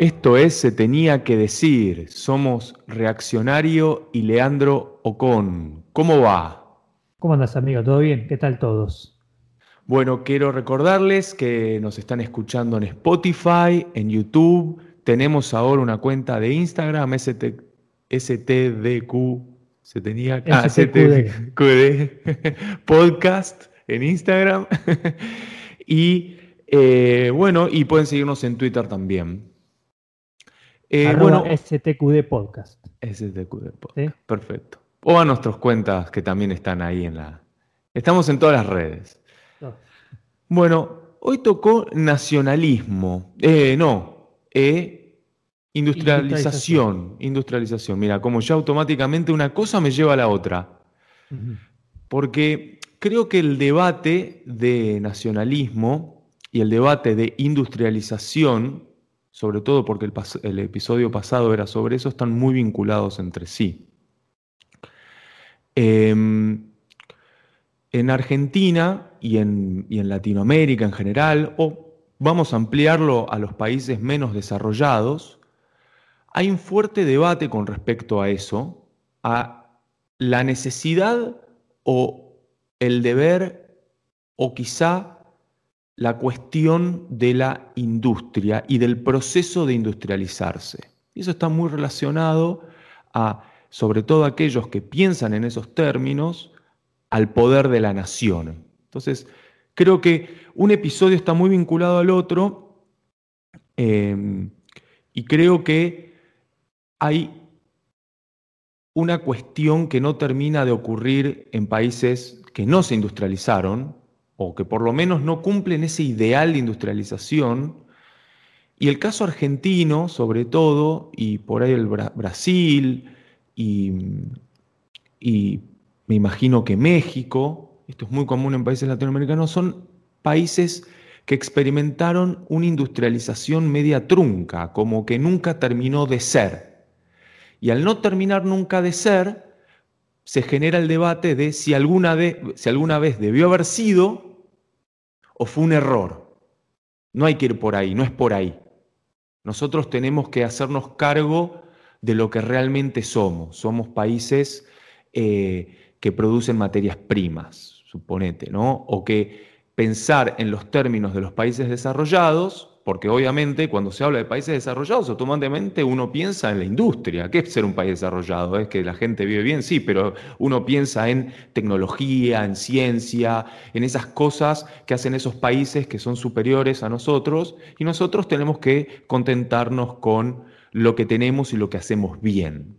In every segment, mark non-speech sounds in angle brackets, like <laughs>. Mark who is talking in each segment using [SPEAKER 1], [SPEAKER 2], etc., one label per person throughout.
[SPEAKER 1] Esto es Se tenía que decir. Somos Reaccionario y Leandro Ocon. ¿Cómo va?
[SPEAKER 2] ¿Cómo andas, amigo? ¿Todo bien? ¿Qué tal todos?
[SPEAKER 1] Bueno, quiero recordarles que nos están escuchando en Spotify, en YouTube. Tenemos ahora una cuenta de Instagram, ST, STDQ. Se tenía ah, STQD <laughs> podcast en Instagram. <laughs> y eh, bueno, y pueden seguirnos en Twitter también.
[SPEAKER 2] Eh, bueno, STQD Podcast.
[SPEAKER 1] STQD Podcast. Perfecto. O a nuestras cuentas que también están ahí en la. Estamos en todas las redes. Bueno, hoy tocó nacionalismo. Eh, no, eh, industrialización, industrialización. Mira, como ya automáticamente una cosa me lleva a la otra. Porque creo que el debate de nacionalismo y el debate de industrialización, sobre todo porque el, episodio pasado era sobre eso, están muy vinculados entre sí. Em, en Argentina y en, y en, Latinoamérica en general, o vamos a ampliarlo a los países menos desarrollados, hay un fuerte debate con respecto a eso, a la necesidad o el deber o quizá la cuestión de la industria y del proceso de industrializarse. Y eso está muy relacionado a, sobre todo aquellos que piensan en esos términos, al poder de la nación. Entonces, creo que un episodio está muy vinculado al otro eh, y creo que hay una cuestión que no termina de ocurrir en países que no se industrializaron, o que por lo menos no cumplen ese ideal de industrialización. Y el caso argentino, sobre todo, y por ahí el Brasil, y, y me imagino que México, esto es muy común en países latinoamericanos, son países que experimentaron una industrialización media trunca, como que nunca terminó de ser. Y al no terminar nunca de ser, se genera el debate de si alguna, vez, si alguna vez debió haber sido o fue un error. No hay que ir por ahí, no es por ahí. Nosotros tenemos que hacernos cargo de lo que realmente somos. Somos países eh, que producen materias primas, suponete, ¿no? O que pensar en los términos de los países desarrollados porque obviamente cuando se habla de países desarrollados, automáticamente uno piensa en la industria. ¿Qué es ser un país desarrollado? ¿Es que la gente vive bien? Sí, pero uno piensa en tecnología, en ciencia, en esas cosas que hacen esos países que son superiores a nosotros y nosotros tenemos que contentarnos con lo que tenemos y lo que hacemos bien.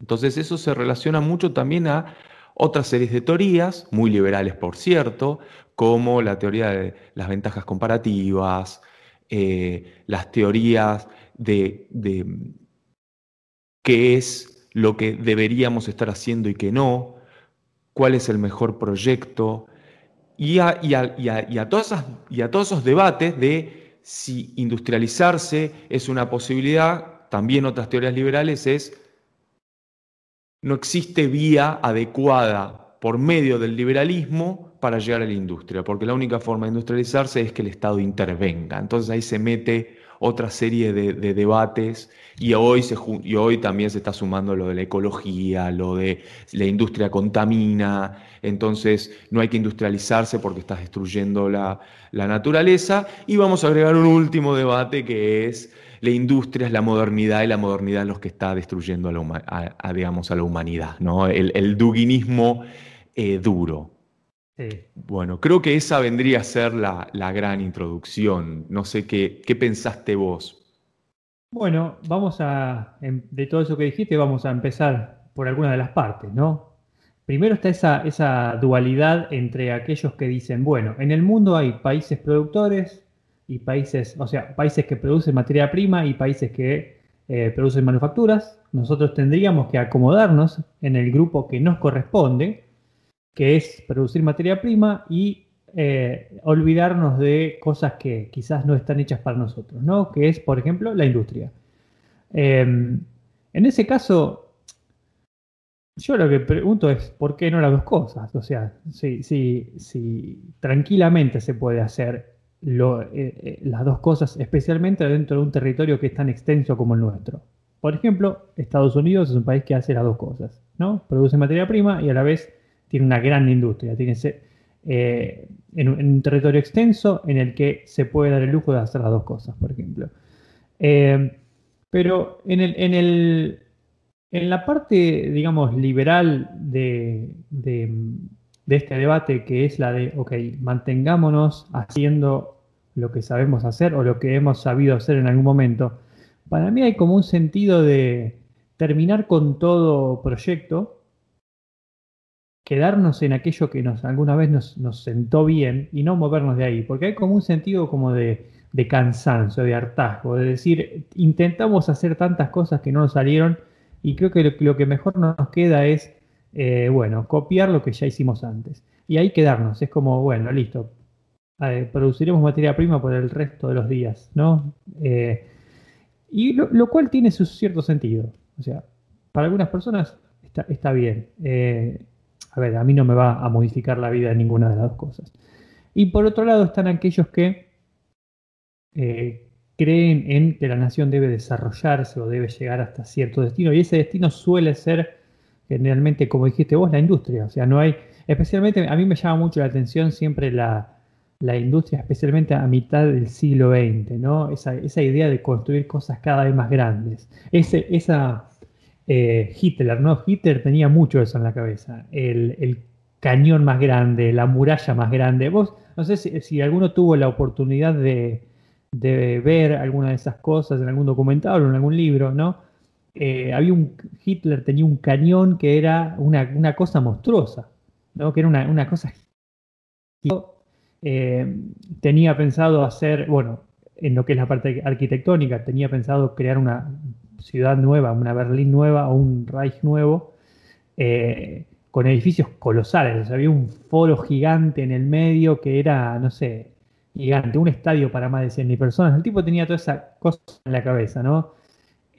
[SPEAKER 1] Entonces eso se relaciona mucho también a otras series de teorías, muy liberales por cierto, como la teoría de las ventajas comparativas, eh, las teorías de, qué es lo que deberíamos estar haciendo y qué no, cuál es el mejor proyecto, y a, y a, todos esos debates de si industrializarse es una posibilidad, también otras teorías liberales es, no existe vía adecuada por medio del liberalismo para llegar a la industria, porque la única forma de industrializarse es que el Estado intervenga. Entonces ahí se mete otra serie de, debates y hoy, se, y hoy también se está sumando lo de la ecología, lo de la industria contamina, entonces no hay que industrializarse porque estás destruyendo la, naturaleza. Y vamos a agregar un último debate que es la industria es la modernidad y la modernidad es lo que está destruyendo a la, digamos, a la humanidad, ¿no? el, el duguinismo eh, duro. Bueno, creo que esa vendría a ser la, gran introducción. No sé qué, qué pensaste vos.
[SPEAKER 2] Bueno, vamos a, de todo eso que dijiste, vamos a empezar por alguna de las partes, ¿no? Primero está esa, esa dualidad entre aquellos que dicen, bueno, en el mundo hay países productores y países, o sea, países que producen materia prima y países que eh, producen manufacturas. Nosotros tendríamos que acomodarnos en el grupo que nos corresponde que es producir materia prima y eh, olvidarnos de cosas que quizás no están hechas para nosotros, ¿no? Que es, por ejemplo, la industria. Em, en ese caso, yo lo que pregunto es, ¿por qué no las dos cosas? O sea, si, si, si tranquilamente se puede hacer las dos cosas, especialmente dentro de un territorio que es tan extenso como el nuestro. Por ejemplo, Estados Unidos es un país que hace las dos cosas, ¿no? Produce materia prima y a la vez tiene una gran industria, tiene eh, en, un territorio extenso en el que se puede dar el lujo de hacer las dos cosas, por ejemplo. Eh, pero en, el, en, el, en, la parte, digamos, liberal de, de, este debate, que es la de, ok, mantengámonos haciendo lo que sabemos hacer o lo que hemos sabido hacer en algún momento, para mí hay como un sentido de terminar con todo proyecto, quedarnos en aquello que nos alguna vez nos, sentó bien y no movernos de ahí, porque hay como un sentido como de, cansancio, de hartazgo, de decir, intentamos hacer tantas cosas que no nos salieron y creo que lo, que mejor nos queda es, eh, bueno, copiar lo que ya hicimos antes. Y ahí quedarnos, es como, bueno, listo, produciremos materia prima por el resto de los días, ¿no? Eh, y lo, cual tiene su cierto sentido. O sea, para algunas personas está, bien. Eh, a ver, a mí no me va a modificar la vida ninguna de las dos cosas. Y por otro lado están aquellos que eh, creen en que la nación debe desarrollarse o debe llegar hasta cierto destino. Y ese destino suele ser generalmente, como dijiste vos, la industria. O sea, no hay, especialmente a mí me llama mucho la atención siempre la, la industria, especialmente a mitad del siglo XX, ¿no? Esa, idea de construir cosas cada vez más grandes. Ese, esa eh, Hitler, ¿no? Hitler tenía mucho eso en la cabeza. El, cañón más grande, la muralla más grande. Vos, no sé si, alguno tuvo la oportunidad de, ver alguna de esas cosas en algún documental o en algún libro, ¿no? Eh, había un Hitler tenía un cañón que era una, cosa monstruosa, ¿no? Que era una, cosa eh, tenía pensado hacer, bueno, en lo que es la parte arquitectónica, tenía pensado crear una ciudad nueva, una Berlín nueva o un Reich nuevo, eh, con edificios colosales. había un foro gigante en el medio que era, no sé, gigante, un estadio para más de 100.000 personas. El tipo tenía toda esa cosa en la cabeza, ¿no?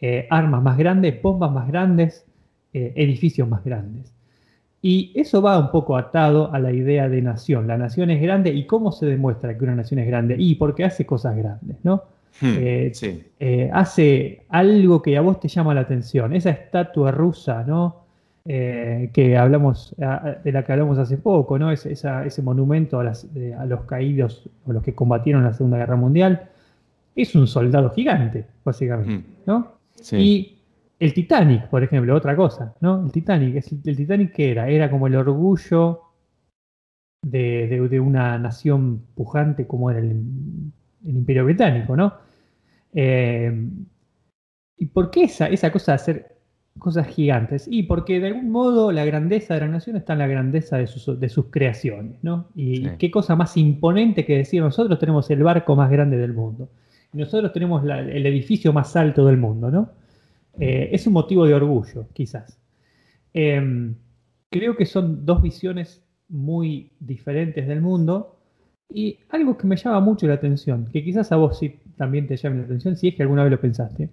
[SPEAKER 2] Eh, armas más grandes, bombas más grandes, edificios más grandes. Y eso va un poco atado a la idea de nación. La nación es grande y cómo se demuestra que una nación es grande. Y porque hace cosas grandes, ¿no? Hmm, eh, eh, hace algo que a vos te llama la atención. Esa estatua rusa, ¿no? Eh, que hablamos, de la que hablamos hace poco, ¿no? ese monumento a, los caídos o los que combatieron la Segunda Guerra Mundial. Es un soldado gigante, básicamente, hmm. ¿no? Sí. El Titanic, por ejemplo, otra cosa, ¿no? El Titanic, ¿el Titanic qué era? Era como el orgullo de, una nación pujante como era el, Imperio Británico, ¿no? Eh, ¿Y por qué esa, esa cosa de hacer cosas gigantes? Y porque de algún modo la grandeza de la nación está en la grandeza de sus, de sus creaciones, ¿no? Y qué cosa más imponente que decir, nosotros tenemos el barco más grande del mundo. Nosotros tenemos el edificio más alto del mundo, ¿no? Eh, es un motivo de orgullo, quizás. Em, creo que son dos visiones muy diferentes del mundo y algo que me llama mucho la atención, que quizás a vos sí también te llame la atención, si es que alguna vez lo pensaste,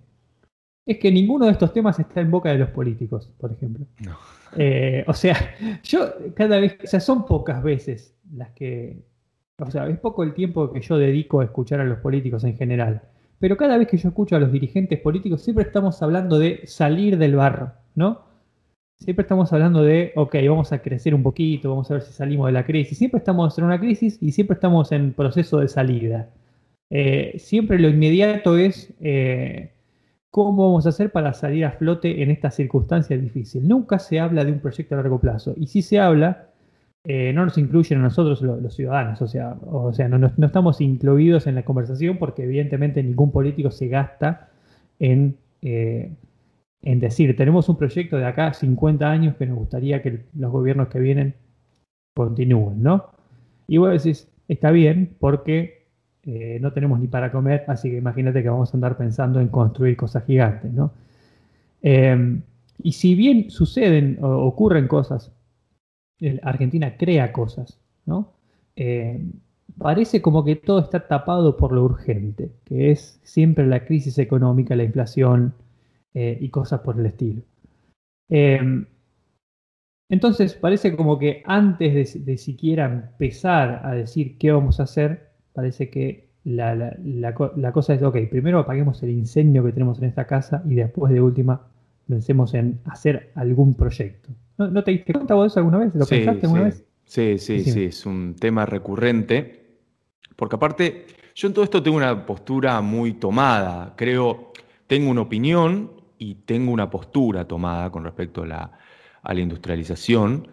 [SPEAKER 2] es que ninguno de estos temas está en boca de los políticos, por ejemplo. Eh, o sea, yo cada vez, o sea, son pocas veces las que, o sea, es poco el tiempo que yo dedico a escuchar a los políticos en general. Pero cada vez que yo escucho a los dirigentes políticos, siempre estamos hablando de salir del barro, ¿no? Siempre estamos hablando de, ok, vamos a crecer un poquito, vamos a ver si salimos de la crisis. Siempre estamos en una crisis y siempre estamos en proceso de salida. Eh, siempre lo inmediato es eh, cómo vamos a hacer para salir a flote en esta circunstancia difícil. Nunca se habla de un proyecto a largo plazo. Y si se habla, eh, no nos incluyen a nosotros los, ciudadanos, o sea, o sea no, estamos incluidos en la conversación porque evidentemente ningún político se gasta en, en decir, tenemos un proyecto de acá 50 años que nos gustaría que los gobiernos que vienen continúen, ¿no? Y vos decís, está bien porque eh, no tenemos ni para comer, así que imagínate que vamos a andar pensando en construir cosas gigantes, ¿no? y si bien suceden o ocurren cosas Argentina crea cosas, ¿no? Eh, parece como que todo está tapado por lo urgente, que es siempre la crisis económica, la inflación eh, y cosas por el estilo. Eh, entonces parece como que antes de, siquiera empezar a decir qué vamos a hacer, parece que la, cosa es, ok, primero apaguemos el incendio que tenemos en esta casa y después de última pensemos en hacer algún proyecto. ¿No, te diste cuenta vos eso alguna vez? ¿Lo pensaste alguna vez?
[SPEAKER 1] Sí, sí, sí, es un tema recurrente. Porque aparte, yo en todo esto tengo una postura muy tomada. Creo, tengo una opinión y tengo una postura tomada con respecto a la, a la industrialización.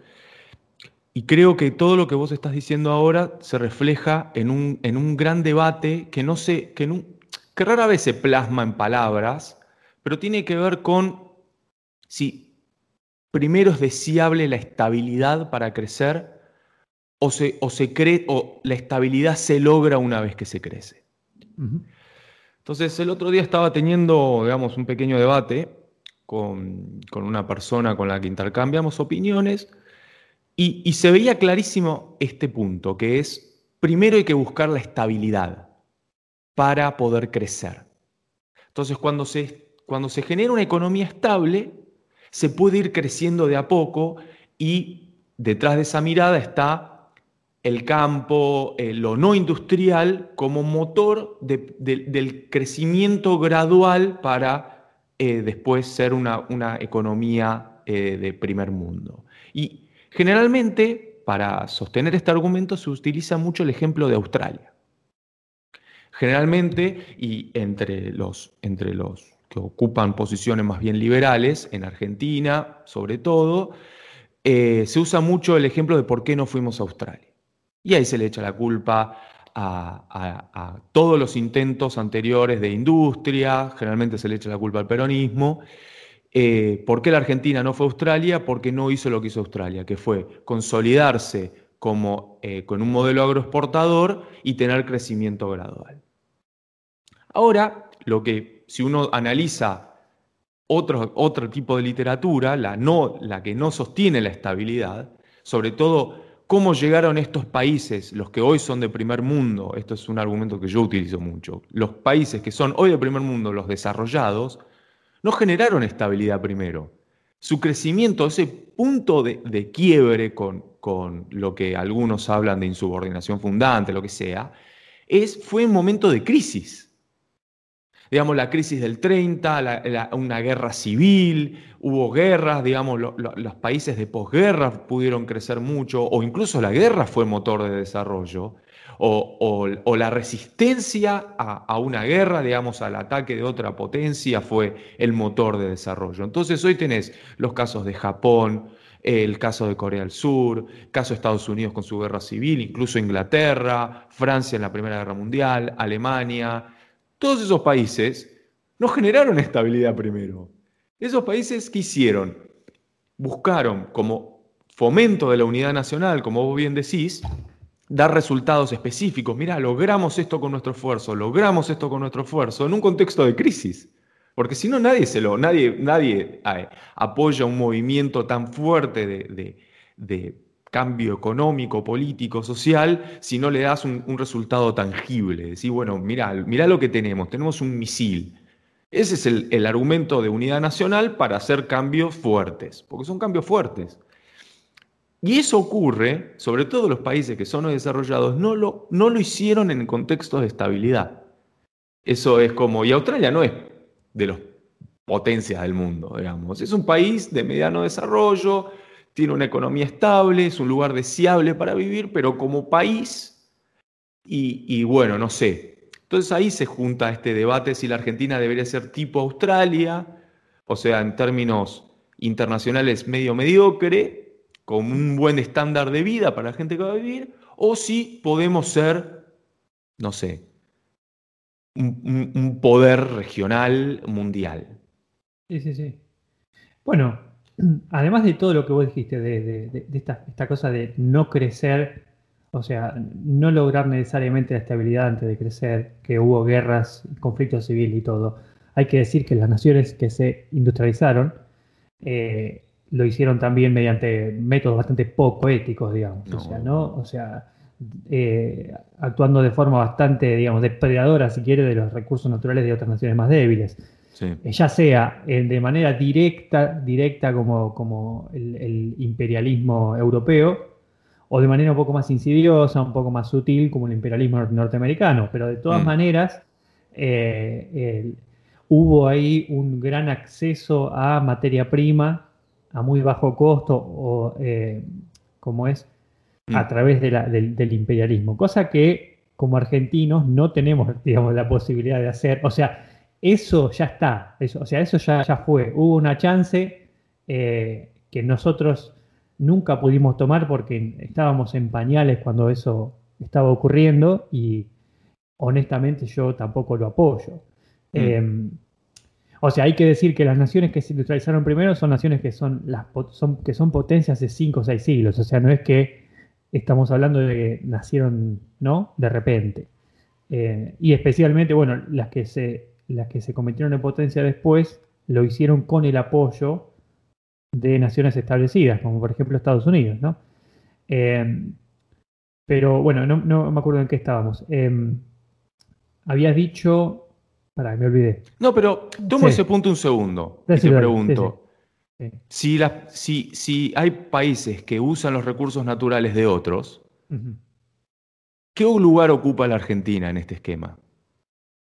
[SPEAKER 1] Y creo que todo lo que vos estás diciendo ahora se refleja en un, en un gran debate que, no sé, que, que rara vez se plasma en palabras, pero tiene que ver con si primero es deseable la estabilidad para crecer o, se, o, se cree, o la estabilidad se logra una vez que se crece. Entonces, el otro día estaba teniendo, digamos, un pequeño debate con, con una persona con la que intercambiamos opiniones y, se veía clarísimo este punto, que es, primero hay que buscar la estabilidad para poder crecer. Entonces, cuando se, cuando se genera una economía estable, se puede ir creciendo de a poco y detrás de esa mirada está el campo, eh, lo no industrial, como motor del crecimiento gradual para eh, después ser una, una economía eh, de primer mundo. Y Generalmente, para sostener este argumento se utiliza mucho el ejemplo de Australia. Generalmente, y entre los, que ocupan posiciones más bien liberales, en Argentina sobre todo, eh, se usa mucho el ejemplo de por qué no fuimos a Australia. Y ahí se le echa la culpa a, todos los intentos anteriores de industria, generalmente se le echa la culpa al peronismo, eh, ¿Por qué la Argentina no fue Australia? Porque no hizo lo que hizo Australia, que fue consolidarse como, eh, con un modelo agroexportador y tener crecimiento gradual. Ahora, lo que si uno analiza otro, otro tipo de literatura, la, no, la que no sostiene la estabilidad, sobre todo cómo llegaron estos países, los que hoy son de primer mundo, esto es un argumento que yo utilizo mucho, los países que son hoy de primer mundo, los desarrollados, no generaron estabilidad primero. Su crecimiento, ese punto de, quiebre con, con, lo que algunos hablan de insubordinación fundante, lo que sea, es, fue un momento de crisis. Digamos, la crisis del 30, una guerra civil, hubo guerras, digamos, los países de posguerra pudieron crecer mucho, o incluso la guerra fue motor de desarrollo o, la resistencia a, una guerra, digamos, al ataque de otra potencia fue el motor de desarrollo. Entonces hoy tenés los casos de Japón, el caso de Corea del Sur, caso de Estados Unidos con su guerra civil, incluso Inglaterra, Francia en la Primera Guerra Mundial, Alemania, todos esos países no generaron estabilidad primero. Esos países ¿qué hicieron? Buscaron como fomento de la unidad nacional, como vos bien decís, dar resultados específicos. Mira, logramos esto con nuestro esfuerzo, logramos esto con nuestro esfuerzo, en un contexto de crisis. Porque si no, nadie, se lo, nadie, nadie apoya un movimiento tan fuerte de, cambio económico, político, social, si no le das un, resultado tangible. Decir, bueno, mira, mira lo que tenemos, tenemos un misil. Ese es el argumento de unidad nacional para hacer cambios fuertes, porque son cambios fuertes. Y eso ocurre, sobre todo los países que son desarrollados, no lo, no lo hicieron en contextos de estabilidad. Eso es como, y Australia no es de las potencias del mundo, digamos. Es un país de mediano desarrollo, tiene una economía estable, es un lugar deseable para vivir, pero como país, y, y bueno, no sé. Entonces ahí se junta este debate si la Argentina debería ser tipo Australia, o sea, en términos internacionales medio mediocre, con un buen estándar de vida para la gente que va a vivir, o si podemos ser, no sé, un, poder regional mundial.
[SPEAKER 2] Sí, sí, sí. Bueno, <clears throat> además de todo lo que vos dijiste, de, esta, esta, cosa de no crecer, o sea, no lograr necesariamente la estabilidad antes de crecer, que hubo guerras, conflictos civiles y todo, hay que decir que las naciones que se industrializaron, eh, lo hicieron también mediante métodos bastante poco éticos, digamos. O sea, ¿no? O sea, eh, actuando de forma bastante, digamos, depredadora, si quiere, de los recursos naturales de otras naciones más débiles. Eh, ya sea eh, de manera directa, directa como, como el, imperialismo europeo, o de manera un poco más insidiosa, un poco más sutil, como el imperialismo norteamericano, pero de todas mm. maneras eh, hubo ahí un gran acceso a materia prima a muy bajo costo, o eh, como es, a mm. través del, imperialismo, cosa que como argentinos no tenemos, digamos, la posibilidad de hacer. O sea, eso ya está, eso, o sea, eso ya, ya fue. Hubo una chance eh, que nosotros nunca pudimos tomar porque estábamos en pañales cuando eso estaba ocurriendo y honestamente yo tampoco lo apoyo. Mm. Em, o sea, hay que decir que las naciones que se industrializaron primero son naciones que son, las, que son potencias de 5 o 6 siglos. O sea, no es que estamos hablando de que nacieron, ¿no? De repente. Eh, y especialmente, bueno, las que, se, las que se convirtieron en potencia después lo hicieron con el apoyo de naciones establecidas, como por ejemplo Estados Unidos, ¿no? Eh, pero bueno, no, me acuerdo en qué estábamos. Eh, habías dicho Pará, me olvidé.
[SPEAKER 1] No, pero tomo ese punto un segundo y te pregunto. Si, si, hay países que usan los recursos naturales de otros, ¿qué lugar ocupa la Argentina en este esquema?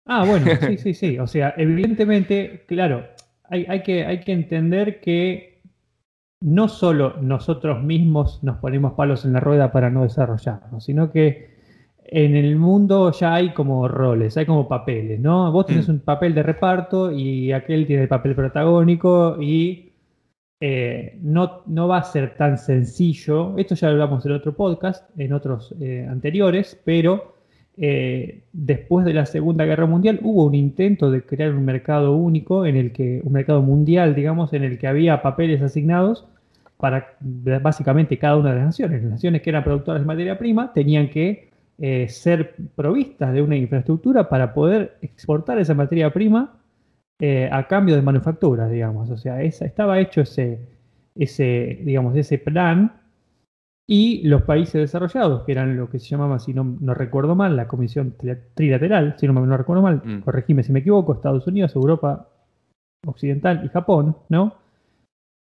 [SPEAKER 2] Ah, bueno, sí, <laughs> sí, sí. O sea, evidentemente, claro, hay, hay, que, hay que entender que no solo nosotros mismos nos ponemos palos en la rueda para no desarrollarnos, sino que en el mundo ya hay como roles, hay como papeles, ¿no? Vos tenés mm. un papel de reparto y aquel tiene el papel protagónico y eh, no, no, va a ser tan sencillo. Esto ya lo hablamos en otro podcast, en otros eh, anteriores, pero eh, después de la Segunda Guerra Mundial hubo un intento de crear un mercado único, en el que, un mercado mundial, digamos, en el que había papeles asignados para básicamente cada una de las naciones. Las naciones que eran productoras de materia prima tenían que eh, ser provistas de una infraestructura para poder exportar esa materia prima eh, a cambio de manufacturas, digamos. O sea, estaba hecho ese, ese, digamos, ese plan y los países desarrollados, que eran lo que se llamaba, si no, no recuerdo mal, la Comisión Trilateral, si no, no recuerdo mal, mm. corregime si me equivoco, Estados Unidos, Europa Occidental y Japón, ¿no?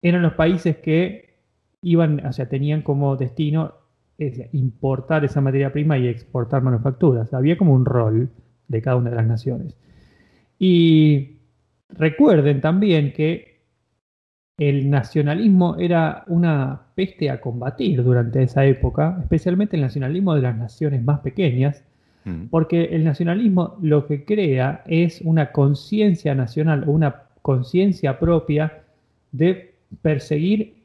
[SPEAKER 2] Eran los países que iban, o sea, tenían como destino importar esa materia prima y exportar manufacturas. Había como un rol de cada una de las naciones. Y recuerden también que el nacionalismo era una peste a combatir durante esa época, especialmente el nacionalismo de las naciones más pequeñas, mm. porque el nacionalismo lo que crea es una conciencia nacional o una conciencia propia de perseguir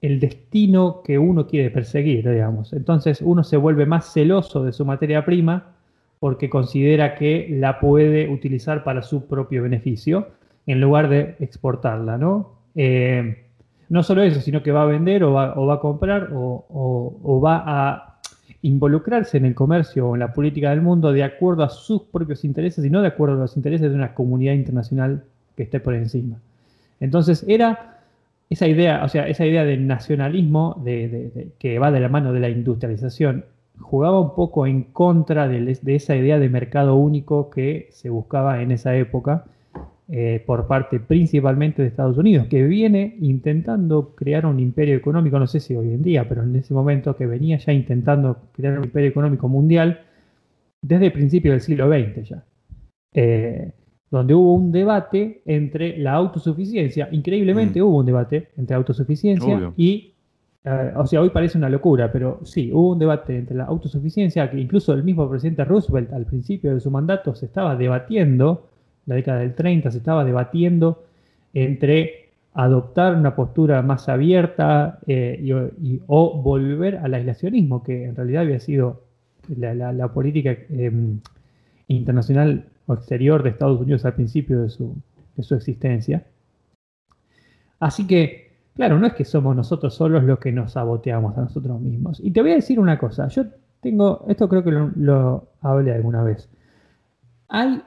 [SPEAKER 2] el destino que uno quiere perseguir, digamos. Entonces uno se vuelve más celoso de su materia prima porque considera que la puede utilizar para su propio beneficio en lugar de exportarla, ¿no? Eh, no solo eso, sino que va a vender o va, a comprar o, va a involucrarse en el comercio o en la política del mundo de acuerdo a sus propios intereses y no de acuerdo a los intereses de una comunidad internacional que esté por encima. Entonces era esa idea, o sea, esa idea del nacionalismo de, que va de la mano de la industrialización jugaba un poco en contra de, esa idea de mercado único que se buscaba en esa época eh, por parte principalmente de Estados Unidos, que viene intentando crear un imperio económico, no sé si hoy en día, pero en ese momento que venía ya intentando crear un imperio económico mundial desde el principio del siglo XX ya. Eh, donde hubo un debate entre la autosuficiencia, increíblemente mm. hubo un debate entre autosuficiencia y, eh, o sea, hoy parece una locura, pero sí, hubo un debate entre la autosuficiencia que incluso el mismo presidente Roosevelt al principio de su mandato se estaba debatiendo, la década del 30 se estaba debatiendo entre adoptar una postura más abierta eh, y, o volver al aislacionismo, que en realidad había sido la, política em, internacional exterior de Estados Unidos al principio de su, existencia. Así que, claro, no es que somos nosotros solos los que nos saboteamos a nosotros mismos. Y te voy a decir una cosa, yo tengo, esto creo que lo, hablé alguna vez. Hay,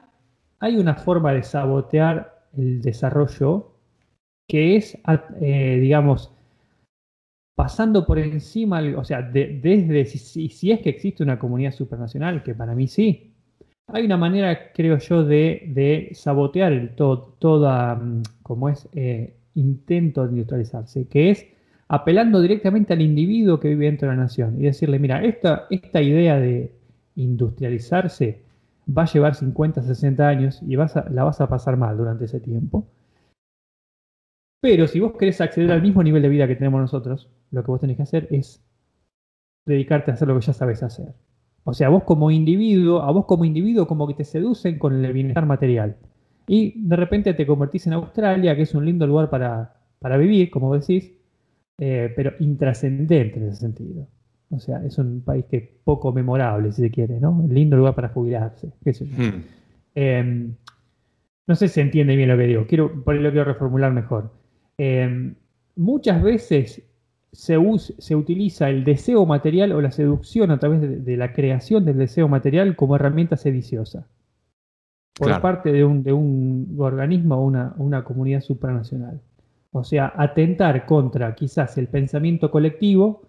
[SPEAKER 2] hay, una forma de sabotear el desarrollo que es, eh, digamos, pasando por encima, o sea, desde si, si, es que existe una comunidad supranacional, que para mí sí, hay una manera, creo yo, de, sabotear el todo, mm, como es, eh, intento de neutralizarse, que es apelando directamente al individuo que vive dentro de la nación y decirle, mira, esta, idea de industrializarse va a llevar 50, 60 años y la vas a pasar mal durante ese tiempo. Pero si vos querés acceder al mismo nivel de vida que tenemos nosotros, lo que vos tenés que hacer es dedicarte a hacer lo que ya sabes hacer. O sea, vos como individuo, a vos como individuo como que te seducen con el bienestar material. Y de repente te convertís en Australia, que es un lindo lugar para, para vivir, como decís, eh, pero intrascendente en ese sentido. O sea, es un país que es poco memorable, si se quiere, ¿no? Un lindo lugar para jubilarse, qué sé yo. Hmm. Em, no sé si se entiende bien lo que digo, quiero, por lo quiero reformular mejor. Em, muchas veces se, se, utiliza el deseo material o la seducción a través de, la creación del deseo material como herramienta sediciosa por parte de un, de un organismo o una, una, comunidad supranacional. O sea, atentar contra quizás el pensamiento colectivo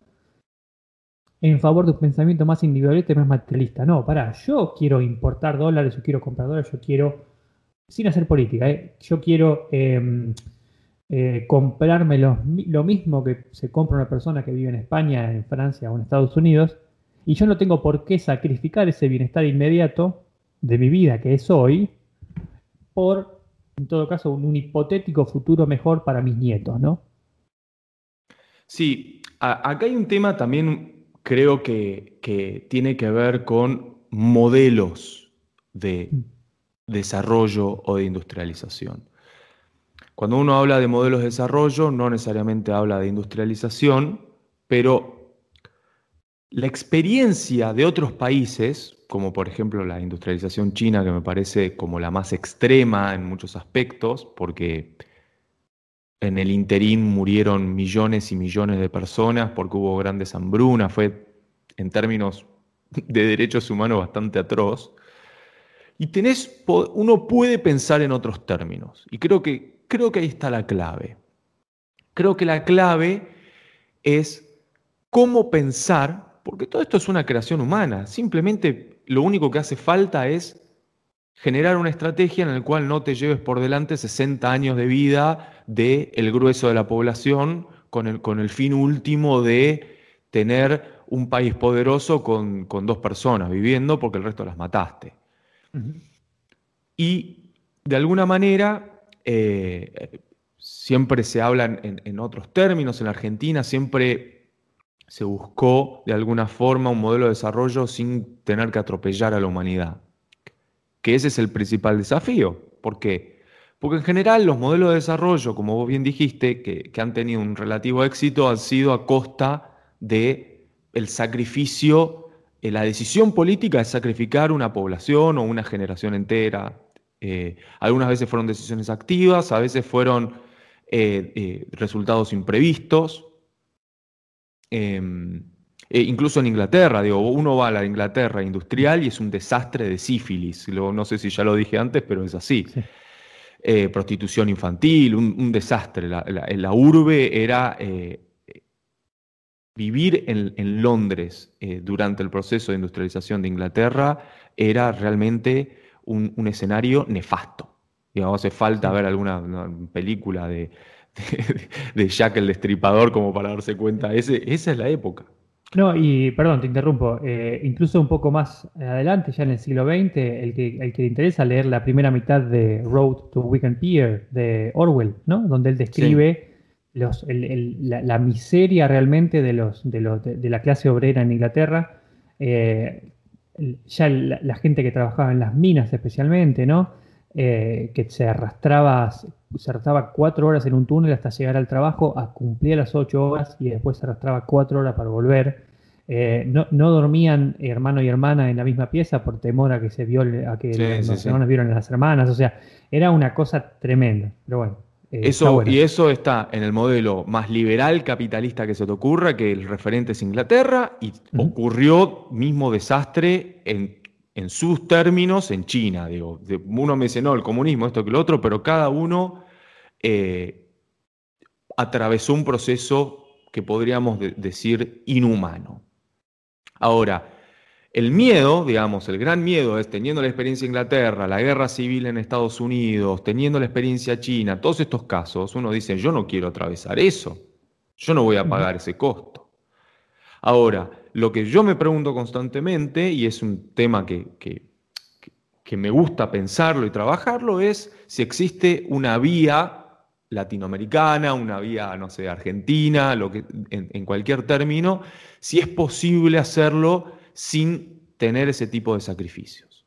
[SPEAKER 2] en favor de un pensamiento más individualista y más materialista. No, para, yo quiero importar dólares, yo quiero comprar dólares, yo quiero, sin hacer política, ¿eh? yo quiero em, eh, comprarme lo, mismo que se compra una persona que vive en España, en Francia o en Estados Unidos, y yo no tengo por qué sacrificar ese bienestar inmediato de mi vida, que es hoy, por, en todo caso, un, hipotético futuro mejor para mis nietos, ¿no?
[SPEAKER 1] Sí, acá hay un tema también, creo que, que tiene que ver con modelos de mm. desarrollo o de industrialización. Cuando uno habla de modelos de desarrollo, no necesariamente habla de industrialización, pero la experiencia de otros países, como por ejemplo la industrialización china, que me parece como la más extrema en muchos aspectos, porque en el interín murieron millones y millones de personas porque hubo grandes hambrunas, fue en términos de derechos humanos bastante atroz. Y tenés, uno puede pensar en otros términos. Y creo que creo que ahí está la clave. Creo que la clave es cómo pensar, porque todo esto es una creación humana, simplemente lo único que hace falta es generar una estrategia en la cual no te lleves por delante 60 años de vida del el grueso de la población con el, con el, fin último de tener un país poderoso con, dos personas viviendo porque el resto las mataste. Y de alguna manera eh, siempre se habla en, otros términos, en la Argentina siempre se buscó de alguna forma un modelo de desarrollo sin tener que atropellar a la humanidad. Que ese es el principal desafío. ¿Por qué? Porque en general los modelos de desarrollo, como vos bien dijiste, que, han tenido un relativo éxito, han sido a costa de el sacrificio, eh, la decisión política de sacrificar una población o una generación entera, eh, algunas veces fueron decisiones activas, a veces fueron eh, eh, resultados imprevistos. Em, e incluso en Inglaterra, digo, uno va a la Inglaterra industrial y es un desastre de sífilis. no sé si ya lo dije antes, pero es así. prostitución infantil, un, desastre. La, urbe era vivir en, Londres durante el proceso de industrialización de Inglaterra era realmente un, escenario nefasto. Digamos, hace falta ver alguna película de, de, Jack el Destripador como para darse cuenta. Ese, esa es la época.
[SPEAKER 2] No, y perdón, te interrumpo. Eh, incluso un poco más adelante, ya en el siglo XX, el que, el que le interesa leer la primera mitad de Road to Wigan Pier de Orwell, ¿no? Donde él describe los, la, miseria realmente de, los, de, los, de, la clase obrera en Inglaterra. Eh, ya la, gente que trabajaba en las minas especialmente, ¿no? Eh, que se arrastraba, se arrastraba cuatro horas en un túnel hasta llegar al trabajo, a cumplir las ocho horas y después se arrastraba cuatro horas para volver. Eh, no, dormían hermano y hermana en la misma pieza por temor a que se viole, a que los hermanos vieron a las hermanas. O sea, era una cosa tremenda. Pero bueno.
[SPEAKER 1] Eh, eso, y eso está en el modelo más liberal capitalista que se te ocurra, que el referente es Inglaterra, y ocurrió mismo desastre en, sus términos en China. Digo, uno mencionó el comunismo, esto que lo otro, pero cada uno eh, atravesó un proceso que podríamos decir inhumano. Ahora, el miedo, digamos, el gran miedo es teniendo la experiencia de Inglaterra, la guerra civil en Estados Unidos, teniendo la experiencia china, todos estos casos, uno dice, yo no quiero atravesar eso. Yo no voy a pagar ese costo. Ahora, lo que yo me pregunto constantemente, y es un tema que, que, me gusta pensarlo y trabajarlo, es si existe una vía latinoamericana, una vía, no sé, argentina, lo que, en, cualquier término, si es posible hacerlo sin tener ese tipo de sacrificios.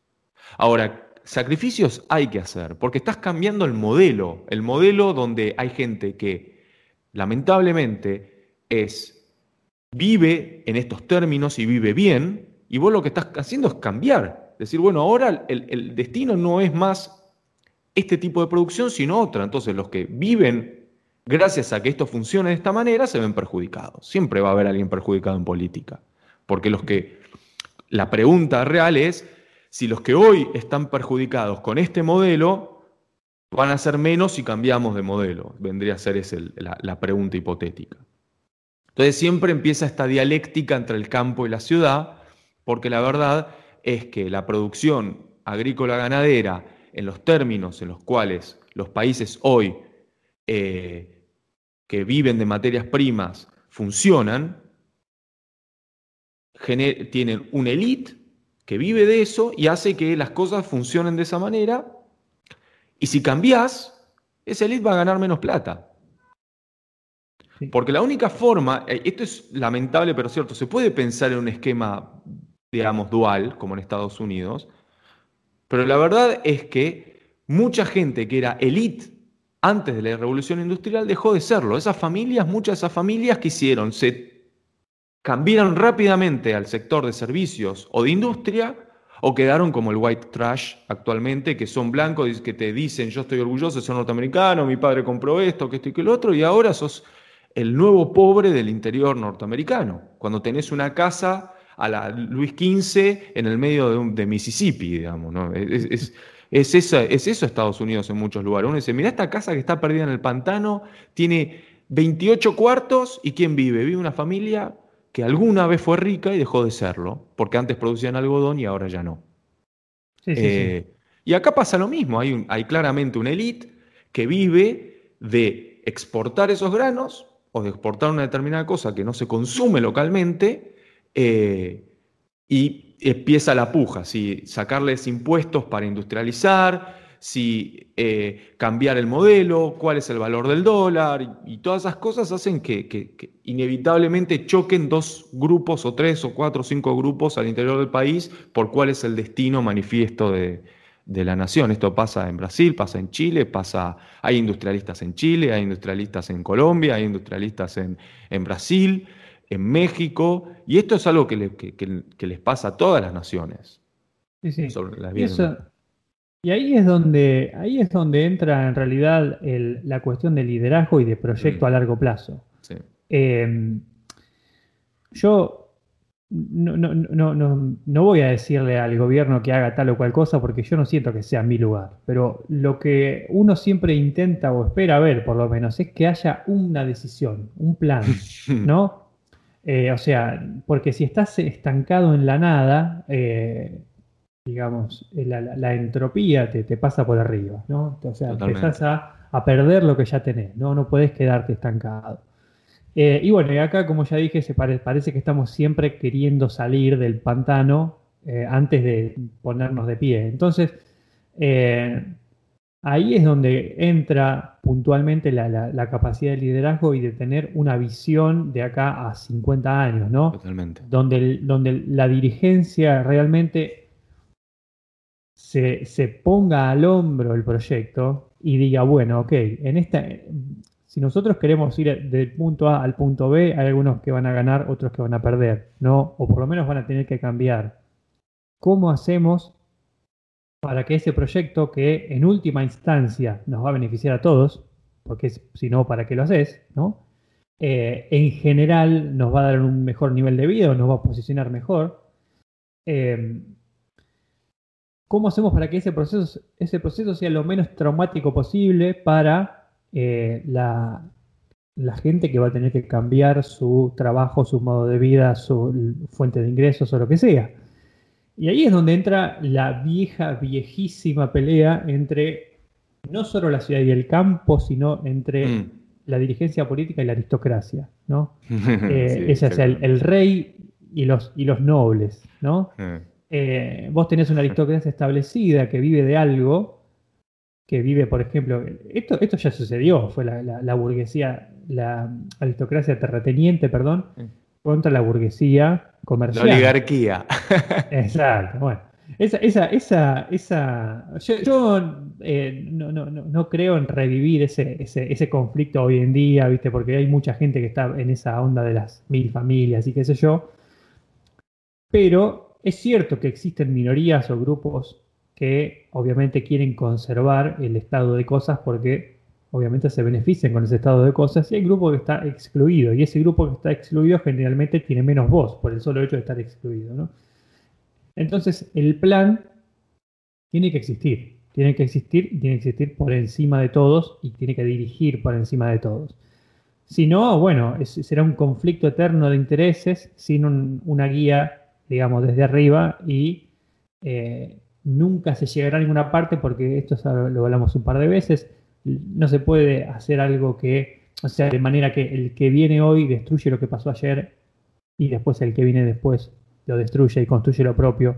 [SPEAKER 1] Ahora, sacrificios hay que hacer, porque estás cambiando el modelo, el modelo donde hay gente que lamentablemente es vive en estos términos y vive bien, y vos lo que estás haciendo es cambiar. Decir, bueno, ahora el, destino no es más este tipo de producción, sino otra. Entonces los que viven gracias a que esto funcione de esta manera se ven perjudicados. Siempre va a haber alguien perjudicado en política. Porque los que. La pregunta real es si los que hoy están perjudicados con este modelo van a ser menos si cambiamos de modelo. Vendría a ser esa la pregunta hipotética. Entonces siempre empieza esta dialéctica entre el campo y la ciudad, porque la verdad es que la producción agrícola ganadera, en los términos en los cuales los países hoy eh, que viven de materias primas funcionan, tienen una élite que vive de eso y hace que las cosas funcionen de esa manera. Y si cambias, esa élite va a ganar menos plata. Porque la única forma, eh, esto es lamentable pero cierto, se puede pensar en un esquema, digamos, dual, como en Estados Unidos, pero la verdad es que mucha gente que era elite antes de la revolución industrial dejó de serlo. Esas familias, muchas de esas familias que hicieron, se cambiaron rápidamente al sector de servicios o de industria, o quedaron como el white trash actualmente, que son blancos, que te dicen yo estoy orgulloso ser norteamericano, mi padre compró esto, que esto y que lo otro, y ahora sos el nuevo pobre del interior norteamericano, cuando tenés una casa a la Luis XV en el medio de, Mississippi, digamos. ¿no? Es, es, eso Estados Unidos en muchos lugares. Uno dice, mira esta casa que está perdida en el pantano, tiene 28 cuartos y ¿quién vive? Vive una familia que alguna vez fue rica y dejó de serlo, porque antes producían algodón y ahora ya no. Eh, y acá pasa lo mismo, hay, hay claramente una élite que vive de exportar esos granos o de exportar una determinada cosa que no se consume localmente eh, y empieza la puja, si sacarles impuestos para industrializar, si eh, cambiar el modelo, cuál es el valor del dólar, y, todas esas cosas hacen que, inevitablemente choquen dos grupos o tres o cuatro o cinco grupos al interior del país por cuál es el destino manifiesto de, de la nación. Esto pasa en Brasil, pasa en Chile, pasa, hay industrialistas en Chile, hay industrialistas en Colombia, hay industrialistas en, en Brasil, en México, y esto es algo que, les pasa a todas las naciones.
[SPEAKER 2] Sí, sí. Y, ahí es donde, ahí es donde entra en realidad la cuestión de liderazgo y de proyecto mm. a largo plazo. Sí. Eh, yo no, no, no, no, no voy a decirle al gobierno que haga tal o cual cosa porque yo no siento que sea mi lugar, pero lo que uno siempre intenta o espera ver, por lo menos, es que haya una decisión, un plan, <laughs> ¿no? Eh, o sea, porque si estás estancado en la nada, eh, digamos, la, entropía te, pasa por arriba, ¿no? O sea, empezás a, a, perder lo que ya tenés, ¿no? No puedes quedarte estancado. Eh, y bueno, y acá, como ya dije, se parece que estamos siempre queriendo salir del pantano eh, antes de ponernos de pie. Entonces, eh, ahí es donde entra puntualmente la, capacidad de liderazgo y de tener una visión de acá a 50 años, ¿no?
[SPEAKER 1] Totalmente.
[SPEAKER 2] Donde, donde la dirigencia realmente se, ponga al hombro el proyecto y diga, bueno, ok, en esta, si nosotros queremos ir del punto A al punto B, hay algunos que van a ganar, otros que van a perder, ¿no? O por lo menos van a tener que cambiar. ¿Cómo hacemos para que ese proyecto, que en última instancia nos va a beneficiar a todos, porque si no, ¿para qué lo haces? ¿no? Eh, en general nos va a dar un mejor nivel de vida nos va a posicionar mejor. Eh, ¿Cómo hacemos para que ese proceso, ese proceso sea lo menos traumático posible para eh, la, gente que va a tener que cambiar su trabajo, su modo de vida, su fuente de ingresos o lo que sea. Y ahí es donde entra la vieja, viejísima pelea entre no solo la ciudad y el campo, sino entre mm. la dirigencia política y la aristocracia. ¿no? <laughs> Eh, ese es el, rey y los, y los nobles, ¿no? Eh, vos tenés una aristocracia establecida que vive de algo, que vive, por ejemplo, esto, esto ya sucedió, fue la, burguesía, la aristocracia terrateniente, perdón, contra la burguesía comercial.
[SPEAKER 1] La oligarquía.
[SPEAKER 2] Exacto, <laughs> bueno. Esa, esa, esa, esa yo, eh, no, no, no, creo en revivir ese, ese, ese, conflicto hoy en día, ¿viste? Porque hay mucha gente que está en esa onda de las mil familias y qué sé yo. Pero es cierto que existen minorías o grupos que obviamente quieren conservar el estado de cosas porque obviamente se benefician con ese estado de cosas y hay grupo que está excluido y ese grupo que está excluido generalmente tiene menos voz por el solo hecho de estar excluido. ¿no? Entonces el plan tiene que existir, tiene que existir y tiene que existir por encima de todos y tiene que dirigir por encima de todos. Si no, bueno, será un conflicto eterno de intereses sin una guía, digamos, desde arriba y eh, nunca se llegará a ninguna parte porque esto lo hablamos un par de veces, no se puede hacer algo que, o sea, de manera que el que viene hoy destruye lo que pasó ayer y después el que viene después lo destruye y construye lo propio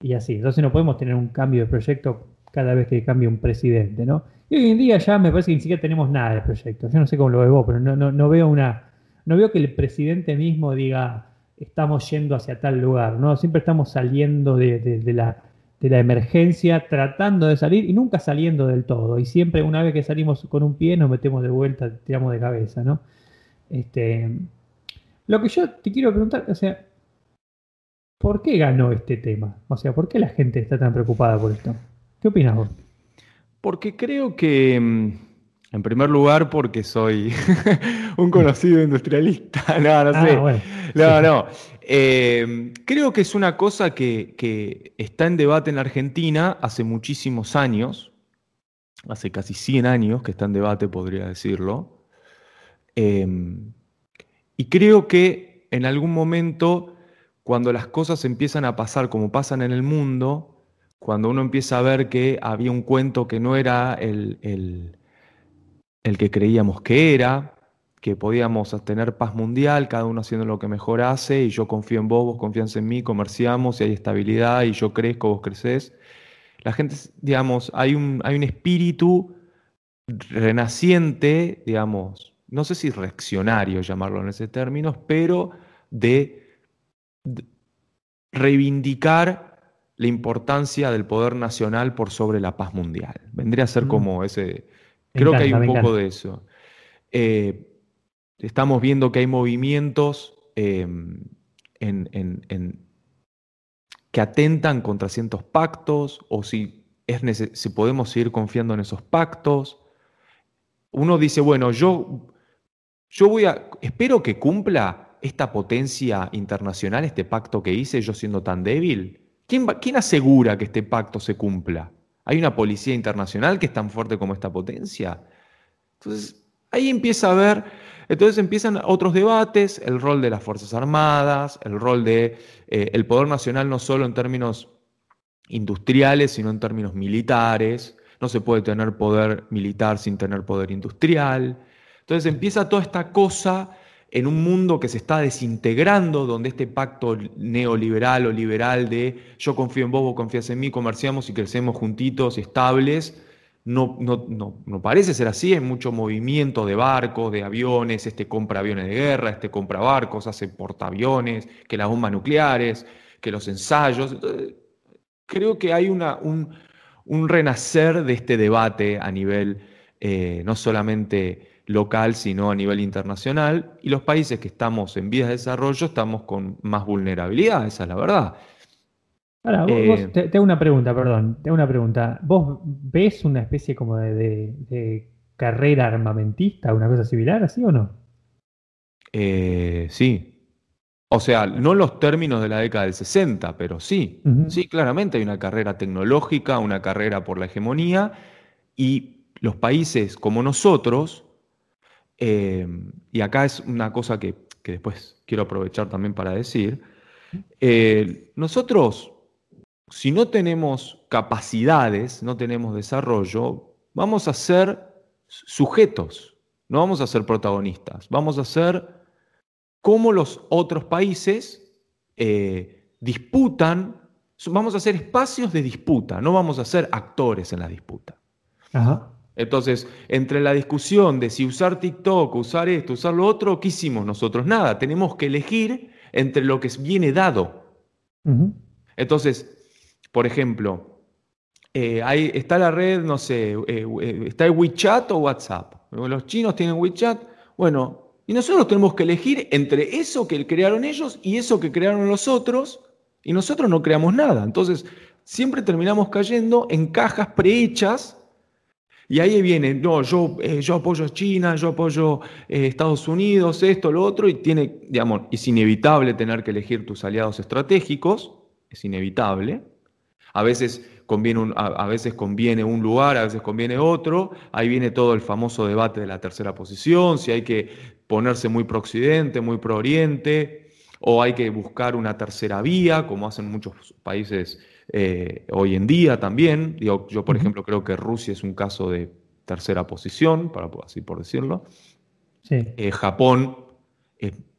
[SPEAKER 2] y así. Entonces no podemos tener un cambio de proyecto cada vez que cambie un presidente, ¿no? Y hoy en día ya me parece que ni siquiera tenemos nada de proyecto. Yo no sé cómo lo veo vos, pero no, no, no veo una, no veo que el presidente mismo diga estamos yendo hacia tal lugar, ¿no? Siempre estamos saliendo de la de la emergencia, tratando de salir y nunca saliendo del todo. Y siempre una vez que salimos con un pie nos metemos de vuelta, tiramos de cabeza, ¿no? Este, lo que yo te quiero preguntar, o sea, ¿por qué ganó este tema? O sea, ¿por qué la gente está tan preocupada por esto? ¿Qué opinas vos?
[SPEAKER 1] Porque creo que, mm, en primer lugar, porque soy <laughs> un conocido industrialista. <laughs> No, no sé. Ah, no, no. Eh, creo que es una cosa que, está en debate en la Argentina hace muchísimos años, hace casi 100 años que está en debate, podría decirlo. Eh, y creo que en algún momento, cuando las cosas empiezan a pasar como pasan en el mundo, cuando uno empieza a ver que había un cuento que no era el, el que creíamos que era, que podíamos tener paz mundial, cada uno haciendo lo que mejor hace, y yo confío en vos, vos confías en mí, comerciamos y hay estabilidad, y yo crezco, vos creces. La gente, digamos, hay un, hay un espíritu renaciente, digamos, no sé si reaccionario llamarlo en ese términos, pero de, reivindicar la importancia del poder nacional por sobre la paz mundial. Vendría a ser mm. como ese, creo que hay un poco de eso. Eh, estamos viendo que hay movimientos em, que atentan contra ciertos pactos o si, es si podemos seguir confiando en esos pactos. Uno dice, bueno, yo, yo voy a, espero que cumpla esta potencia internacional, este pacto que hice, yo siendo tan débil. ¿Quién, ¿Quién asegura que este pacto se cumpla? ¿Hay una policía internacional que es tan fuerte como esta potencia? Entonces, ahí empieza a haber entonces empiezan otros debates, el rol de las Fuerzas Armadas, el rol de eh, poder nacional no solo en términos industriales, sino en términos militares. No se puede tener poder militar sin tener poder industrial. Entonces empieza toda esta cosa en un mundo que se está desintegrando, donde este pacto neoliberal o liberal de yo confío en vos, vos confías en mí, comerciamos y crecemos juntitos, estables, no, no, no, parece ser así, hay mucho movimiento de barcos, de aviones, este compra aviones de guerra, este compra barcos, hace portaaviones, que las bombas nucleares, que los ensayos. creo que hay una, un, renacer de este debate a nivel eh, no solamente local, sino a nivel internacional, y los países que estamos en vías de desarrollo estamos con más vulnerabilidad, esa es la verdad.
[SPEAKER 2] Ahora, vos, eh, te, hago una pregunta, perdón, te hago una pregunta. ¿Vos ves una especie como de, carrera armamentista, una cosa similar, así o no?
[SPEAKER 1] Eh, sí. O sea, no en los términos de la década del 60, pero sí. Sí, claramente hay una carrera tecnológica, una carrera por la hegemonía, y los países como nosotros, eh, y acá es una cosa que, que, después quiero aprovechar también para decir, nosotros si no tenemos capacidades, no tenemos desarrollo, vamos a ser sujetos, no vamos a ser protagonistas, vamos a ser cómo los otros países eh, disputan, vamos a hacer espacios de disputa, no vamos a ser actores en la disputa. Entonces, entre la discusión de si usar TikTok, usar esto, usar lo otro, ¿qué hicimos nosotros? Nada, tenemos que elegir entre lo que viene dado. Entonces, por ejemplo, eh, ahí está la red, no sé, eh, eh, está el WeChat o WhatsApp. Los chinos tienen WeChat. Bueno, y nosotros tenemos que elegir entre eso que crearon ellos y eso que crearon los otros, y nosotros no creamos nada. Entonces, siempre terminamos cayendo en cajas prehechas, y ahí viene, no, yo, yo apoyo a China, yo apoyo a Estados Unidos, esto, lo otro, y tiene, digamos, es inevitable tener que elegir tus aliados estratégicos, es inevitable. A veces conviene un, a, veces conviene un lugar, a veces conviene otro. Ahí viene todo el famoso debate de la tercera posición, si hay que ponerse muy pro occidente, muy pro oriente, o hay que buscar una tercera vía, como hacen muchos países eh, hoy en día también. Yo, yo por ejemplo, creo que Rusia es un caso de tercera posición, para, así por decirlo. Eh, Japón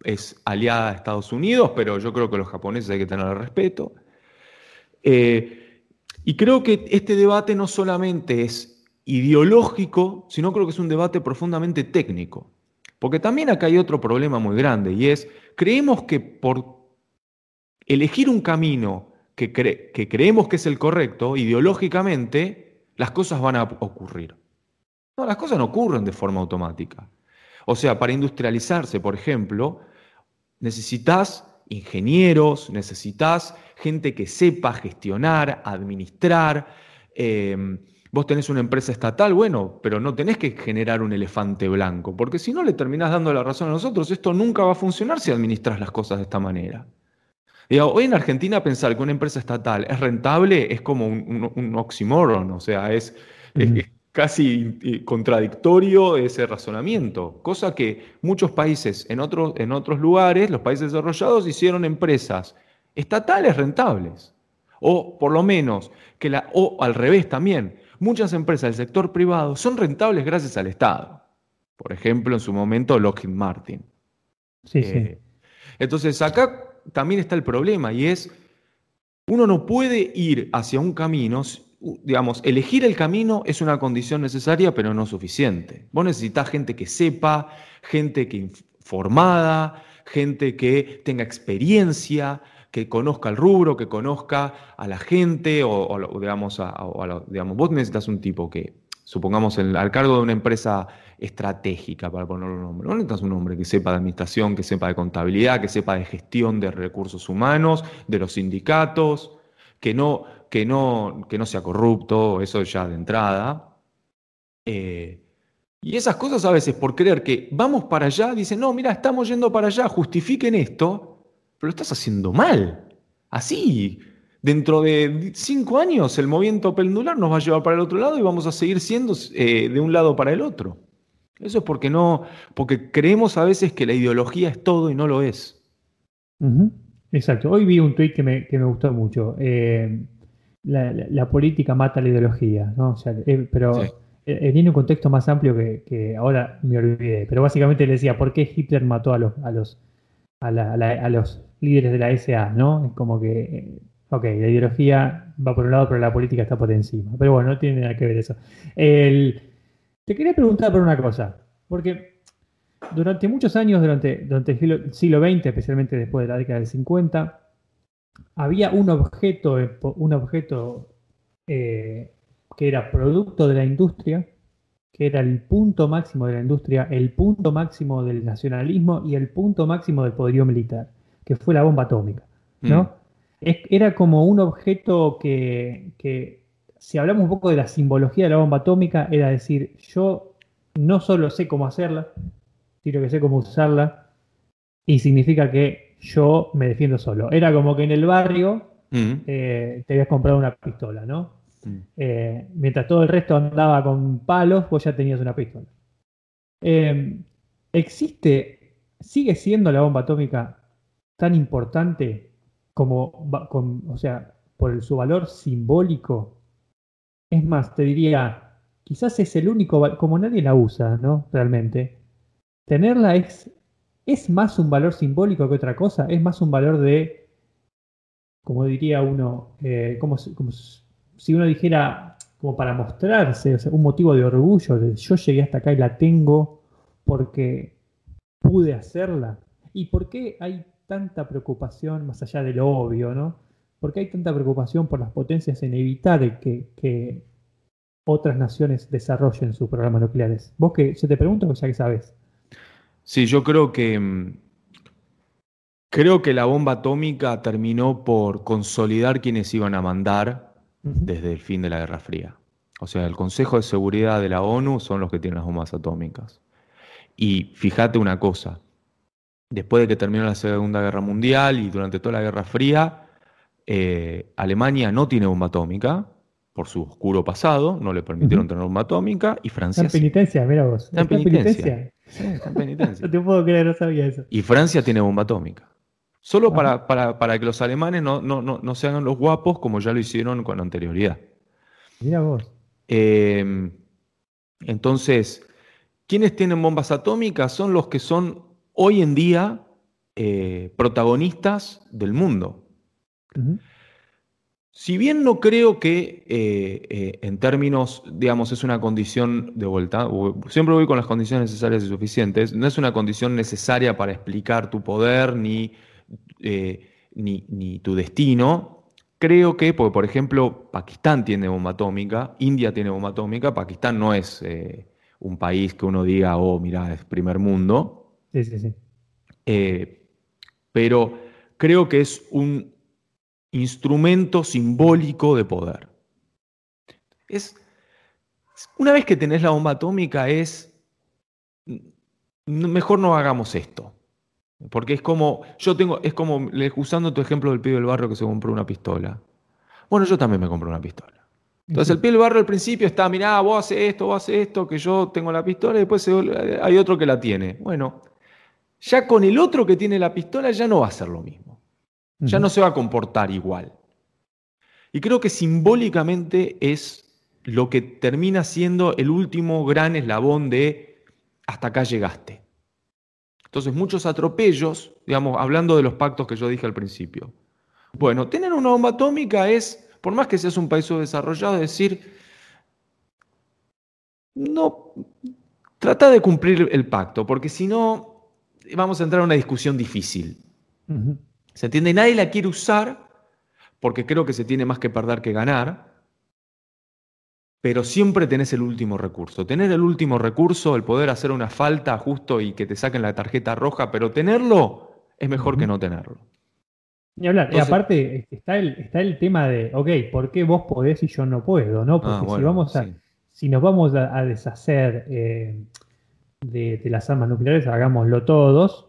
[SPEAKER 1] es, aliada a Estados Unidos, pero yo creo que los japoneses hay que tener respeto. Eh, y creo que este debate no solamente es ideológico, sino creo que es un debate profundamente técnico. Porque también acá hay otro problema muy grande y es, creemos que por elegir un camino que, creemos que es el correcto, ideológicamente, las cosas van a ocurrir. No, las cosas no ocurren de forma automática. O sea, para industrializarse, por ejemplo, necesitas ingenieros, necesitas gente que sepa gestionar, administrar. Eh, vos tenés una empresa estatal, bueno, pero no tenés que generar un elefante blanco, porque si no le terminás dando la razón a nosotros, esto nunca va a funcionar si administras las cosas de esta manera. Hoy en Argentina pensar que una empresa estatal es rentable es como un, oxímoron, o sea, es, casi eh, contradictorio ese razonamiento, cosa que muchos países en otros, en otros lugares, los países desarrollados, hicieron empresas estatales rentables. O por lo menos, que la, o al revés también, muchas empresas del sector privado son rentables gracias al Estado. Por ejemplo, en su momento Lockheed Martin. Sí, sí. Eh, entonces acá también está el problema y es, uno no puede ir hacia un camino digamos, elegir el camino es una condición necesaria, pero no suficiente. Vos necesitas gente que sepa, gente que formada, gente que tenga experiencia, que conozca el rubro, que conozca a la gente, o, digamos, digamos, vos necesitas un tipo que, supongamos, al cargo de una empresa estratégica, para ponerle un nombre. No necesitas un hombre que sepa de administración, que sepa de contabilidad, que sepa de gestión de recursos humanos, de los sindicatos, que no, que no, que no sea corrupto, eso ya de entrada. Eh, y esas cosas a veces por creer que vamos para allá, dicen, no, mira, estamos yendo para allá, justifiquen esto, pero lo estás haciendo mal. Así, dentro de cinco años el movimiento pendular nos va a llevar para el otro lado y vamos a seguir siendo eh, de un lado para el otro. Eso es porque no, porque creemos a veces que la ideología es todo y no lo es.
[SPEAKER 2] Exacto. Hoy vi un tuit que me, que me gustó mucho. Eh, la, política mata la ideología, ¿no? Eh, pero eh, viene un contexto más amplio que, ahora me olvidé. Pero básicamente le decía, ¿por qué Hitler mató a los, a los, a, los líderes de la SA, ¿no? Es como que, eh, ok, la ideología va por un lado, pero la política está por encima. Pero bueno, no tiene nada que ver eso. Te quería preguntar por una cosa, porque durante muchos años, durante, durante el siglo XX, especialmente después de la década del 50, había un objeto, un objeto eh, que era producto de la industria, que era el punto máximo de la industria, el punto máximo del nacionalismo y el punto máximo del poderío militar, que fue la bomba atómica. ¿no? Mm. era como un objeto que, que, si hablamos un poco de la simbología de la bomba atómica, era decir, yo no solo sé cómo hacerla, sino que sé cómo usarla, y significa que yo me defiendo solo. Era como que en el barrio mm. eh, te habías comprado una pistola, ¿no? Mm. Eh, mientras todo el resto andaba con palos, vos ya tenías una pistola. Em, ¿Existe, sigue siendo la bomba atómica tan importante como, o sea, por su valor simbólico? Es más, te diría, quizás es el único, como nadie la usa, ¿no? Realmente. Tenerla es ¿es más un valor simbólico que otra cosa? ¿Es más un valor de, como diría uno, eh, como, si uno dijera, como para mostrarse, un motivo de orgullo, de yo llegué hasta acá y la tengo porque pude hacerla? ¿Y por qué hay tanta preocupación, más allá de lo obvio, ¿no? ¿Por qué hay tanta preocupación por las potencias en evitar que, otras naciones desarrollen sus programas nucleares? Vos que yo te pregunto, ya que sabes.
[SPEAKER 1] Sí, yo creo que mm, creo que la bomba atómica terminó por consolidar quienes iban a mandar desde el fin de la Guerra Fría. O sea, el Consejo de Seguridad de la ONU son los que tienen las bombas atómicas. Y fíjate una cosa, después de que terminó la Segunda Guerra Mundial y durante toda la Guerra Fría, eh, Alemania no tiene bomba atómica por su oscuro pasado, no le permitieron tener bomba atómica, y Francia...
[SPEAKER 2] Está en penitencia, mira vos.
[SPEAKER 1] Está en penitencia. Sí, está en penitencia. <laughs>
[SPEAKER 2] no te puedo creer, no sabía eso.
[SPEAKER 1] Y Francia tiene bomba atómica. Solo para, para, que los alemanes no, no, no, se hagan los guapos como ya lo hicieron con anterioridad.
[SPEAKER 2] Mira vos.
[SPEAKER 1] Eh, entonces, ¿quiénes tienen bombas atómicas? Son los que son hoy en día eh, protagonistas del mundo. Si bien no creo que eh, eh, en términos, digamos, es una condición de vuelta, siempre voy con las condiciones necesarias y suficientes, no es una condición necesaria para explicar tu poder ni, ni, ni tu destino, creo que, porque por ejemplo, Pakistán tiene bomba atómica, India tiene bomba atómica, Pakistán no es un país que uno diga, oh, mira, es primer mundo,
[SPEAKER 2] Sí, sí, sí.
[SPEAKER 1] Eh, pero creo que es un instrumento simbólico de poder. Es, una vez que tenés la bomba atómica es, mejor no hagamos esto. Porque es como, yo tengo, es como, usando tu ejemplo del pibe del barrio que se compró una pistola. Bueno, yo también me compré una pistola. Entonces el pibe del barrio al principio está, mirá, vos haces esto, vos haces esto, que yo tengo la pistola y después hay otro que la tiene. Bueno, ya con el otro que tiene la pistola ya no va a ser lo mismo. Ya no se va a comportar igual. Y creo que simbólicamente es lo que termina siendo el último gran eslabón de hasta acá llegaste. Entonces muchos atropellos, digamos, hablando de los pactos que yo dije al principio. Bueno, tener una bomba atómica es, por más que seas un país subdesarrollado, decir, no, trata de cumplir el pacto, porque si no, vamos a entrar en una discusión difícil. ¿Se entiende? Nadie la quiere usar porque creo que se tiene más que perder que ganar, pero siempre tenés el último recurso. Tener el último recurso, el poder hacer una falta justo y que te saquen la tarjeta roja, pero tenerlo es mejor que no tenerlo.
[SPEAKER 2] Y hablar, y aparte está el, está el tema de, ok, ¿por qué vos podés y yo no puedo? ¿no? Porque ah, si, vamos a, si nos vamos a, deshacer eh, de, las armas nucleares, hagámoslo todos.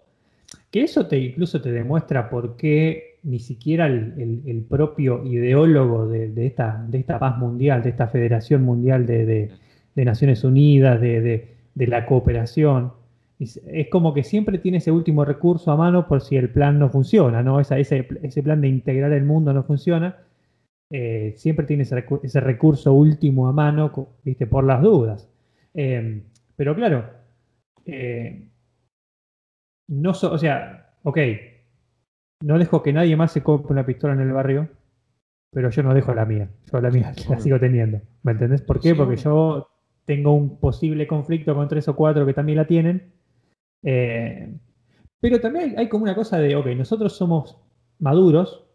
[SPEAKER 2] Que eso te incluso te demuestra por qué ni siquiera el, propio ideólogo de, esta, de esta paz mundial, de esta Federación Mundial de, Naciones Unidas, de, la cooperación, es, como que siempre tiene ese último recurso a mano por si el plan no funciona, ¿no? ese, ese, plan de integrar el mundo no funciona. Eh, siempre tiene ese, recurso último a mano, ¿viste? por las dudas. Eh, pero claro, eh, no o sea, ok, no dejo que nadie más se compre una pistola en el barrio, pero yo no dejo la mía. Yo la mía la sigo teniendo. ¿Me entendés? ¿Por qué? Porque yo tengo un posible conflicto con tres o cuatro que también la tienen. Eh, pero también hay, como una cosa de, ok, nosotros somos maduros,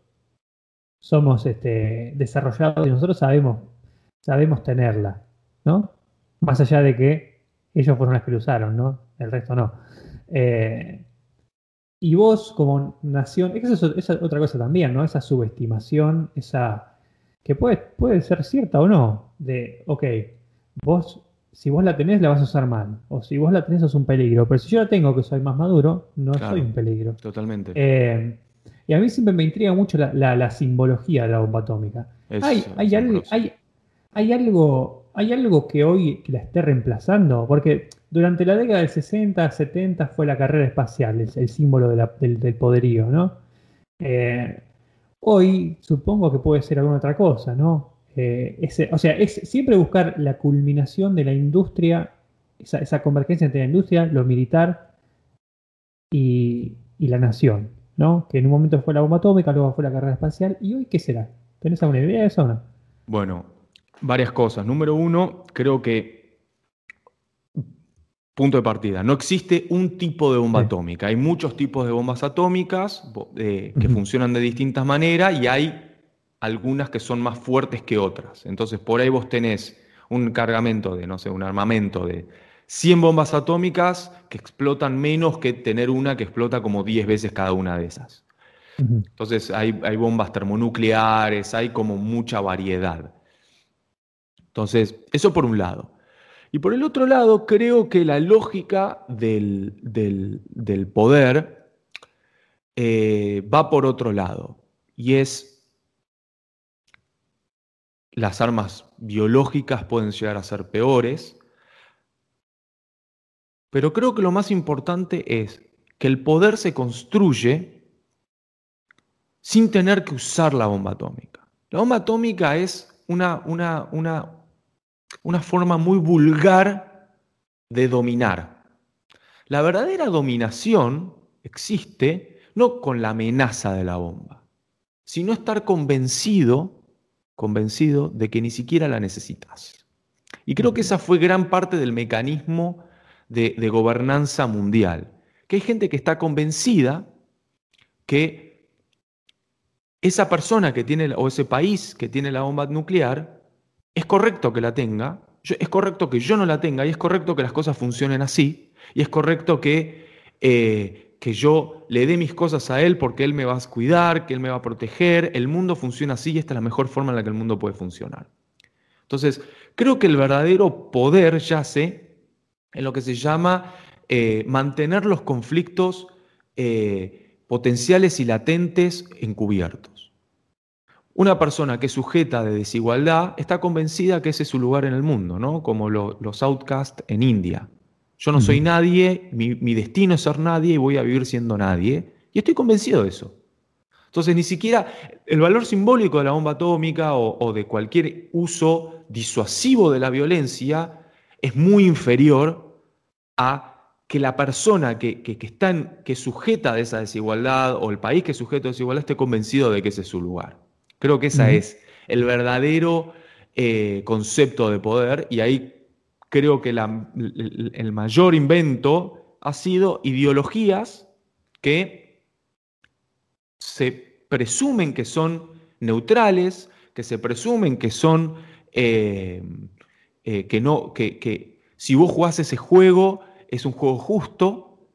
[SPEAKER 2] somos este, desarrollados y nosotros sabemos, sabemos tenerla, ¿no? Más allá de que ellos fueron los que lo usaron, ¿no? El resto no. Eh, y vos, como nación, esa es, otra cosa también, ¿no? Esa subestimación, esa. que puede, puede ser cierta o no, de, ok, vos, si vos la tenés, la vas a usar mal. O si vos la tenés, sos un peligro. Pero si yo la tengo, que soy más maduro, no soy un peligro.
[SPEAKER 1] Totalmente.
[SPEAKER 2] Eh, y a mí siempre me intriga mucho la, simbología de la bomba atómica. hay, hay, hay, hay algo ¿Hay algo que hoy la esté reemplazando? Porque durante la década del 60, 70 fue la carrera espacial, el, símbolo del, poderío, ¿no? Eh, hoy supongo que puede ser alguna otra cosa, ¿no? Eh, o sea, es siempre buscar la culminación de la industria, esa, convergencia entre la industria, lo militar y, la nación, ¿no? Que en un momento fue la bomba atómica, luego fue la carrera espacial, ¿y hoy qué será? ¿Tenés alguna idea de eso o no?
[SPEAKER 1] Bueno, varias cosas. Número uno, creo que punto de partida. No existe un tipo de bomba atómica. Hay muchos tipos de bombas atómicas eh, que funcionan de distintas maneras y hay algunas que son más fuertes que otras. Entonces, por ahí vos tenés un cargamento de, no sé, un armamento de 100 bombas atómicas que explotan menos que tener una que explota como 10 veces cada una de esas. Entonces, hay, hay bombas termonucleares, hay como mucha variedad. Entonces, eso por un lado. Y por el otro lado, creo que la lógica del, poder eh, va por otro lado. Y es, las armas biológicas pueden llegar a ser peores, pero creo que lo más importante es que el poder se construye sin tener que usar la bomba atómica. La bomba atómica es una, una, una una forma muy vulgar de dominar. La verdadera dominación existe no con la amenaza de la bomba, sino estar convencido, convencido de que ni siquiera la necesitas. Y creo que esa fue gran parte del mecanismo de, de gobernanza mundial, que hay gente que está convencida que esa persona que tiene, o ese país que tiene la bomba nuclear, es correcto que la tenga, es correcto que yo no la tenga y es correcto que las cosas funcionen así y es correcto que, eh, que yo le dé mis cosas a él porque él me va a cuidar, que él me va a proteger, el mundo funciona así y esta es la mejor forma en la que el mundo puede funcionar. Entonces, creo que el verdadero poder yace en lo que se llama eh, mantener los conflictos eh, potenciales y latentes encubiertos. Una persona que es sujeta de desigualdad está convencida que ese es su lugar en el mundo, ¿no? Como los outcasts en India. Yo no soy nadie, mi, destino es ser nadie y voy a vivir siendo nadie. Y estoy convencido de eso. Entonces, ni siquiera el valor simbólico de la bomba atómica o, de cualquier uso disuasivo de la violencia es muy inferior a que la persona que, que, está que sujeta de esa desigualdad o el país que es sujeto de desigualdad esté convencido de que ese es su lugar. Creo que ese es el verdadero eh, concepto de poder y ahí creo que el, mayor invento ha sido ideologías que se presumen que son neutrales, que se presumen que son eh, eh, que no, que, que, si vos jugás ese juego es un juego justo.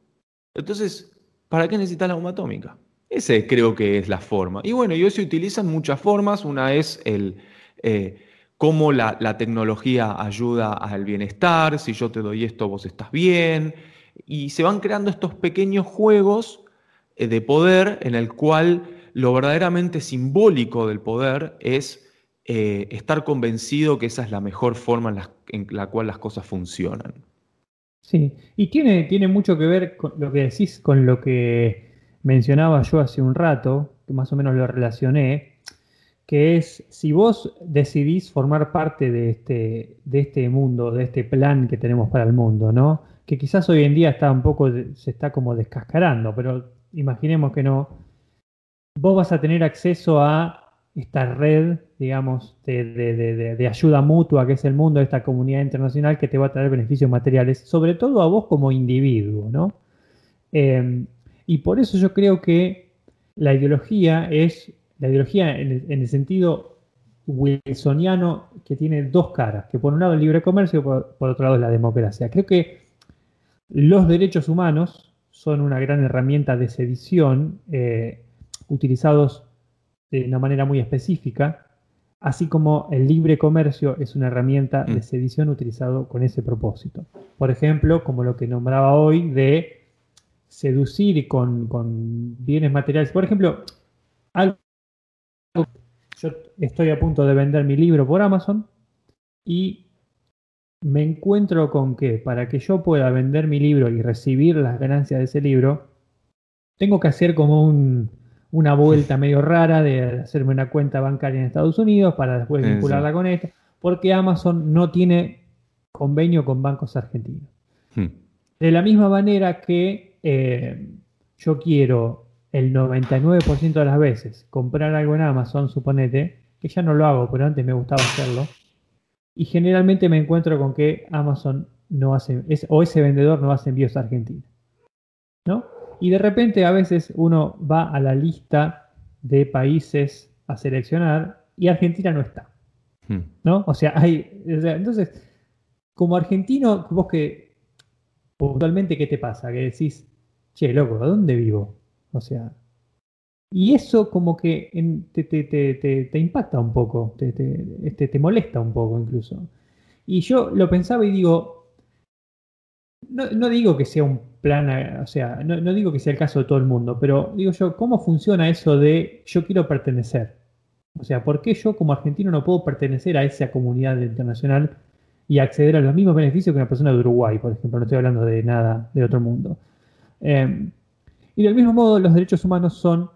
[SPEAKER 1] Entonces, ¿para qué necesitas la bomba atómica? Ese creo que es la forma. Y bueno, y hoy se utilizan muchas formas. Una es el eh, cómo la, tecnología ayuda al bienestar. Si yo te doy esto, vos estás bien. Y se van creando estos pequeños juegos eh, de poder en el cual lo verdaderamente simbólico del poder es eh, estar convencido que esa es la mejor forma en la, en la, cual las cosas funcionan.
[SPEAKER 2] Sí, y tiene, tiene mucho que ver con lo que decís con lo que mencionaba yo hace un rato, que más o menos lo relacioné, que es si vos decidís formar parte de este, de este mundo, de este plan que tenemos para el mundo, ¿no? Que quizás hoy en día está un poco, se está como descascarando, pero imaginemos que no. Vos vas a tener acceso a esta red, digamos, de, ayuda mutua que es el mundo de esta comunidad internacional que te va a traer beneficios materiales, sobre todo a vos como individuo, ¿no? Eh, y por eso yo creo que la ideología es, la ideología en el, sentido wilsoniano que tiene dos caras, que por un lado el libre comercio y por, otro lado es la democracia. Creo que los derechos humanos son una gran herramienta de sedición eh, utilizados de una manera muy específica, así como el libre comercio es una herramienta de mm. sedición utilizado con ese propósito. Por ejemplo, como lo que nombraba hoy de seducir con, con bienes materiales. Por ejemplo, algo, yo estoy a punto de vender mi libro por Amazon y me encuentro con que para que yo pueda vender mi libro y recibir las ganancias de ese libro, tengo que hacer como una vuelta <laughs> medio rara de hacerme una cuenta bancaria en Estados Unidos para después vincularla con esto, porque Amazon no tiene convenio con bancos argentinos. Hmm. De la misma manera que eh, yo quiero el 99% de las veces comprar algo en Amazon, suponete, que ya no lo hago, pero antes me gustaba hacerlo, y generalmente me encuentro con que Amazon no hace, o ese vendedor no hace envíos a Argentina. ¿No? Y de repente a veces uno va a la lista de países a seleccionar y Argentina no está. Hmm. ¿No? O sea, hay. entonces, como argentino, vos que puntualmente, ¿qué te pasa? Que decís, che, loco, ¿a dónde vivo? O sea, y eso como que te, te, impacta un poco, este, te, molesta un poco incluso. Y yo lo pensaba y digo, no, digo que sea un plan, o sea, no, no, digo que sea el caso de todo el mundo, pero digo yo, ¿cómo funciona eso de yo quiero pertenecer? O sea, ¿por qué yo como argentino no puedo pertenecer a esa comunidad internacional y acceder a los mismos beneficios que una persona de Uruguay, por ejemplo? No estoy hablando de nada de otro mundo. Em, y del mismo modo, los derechos humanos son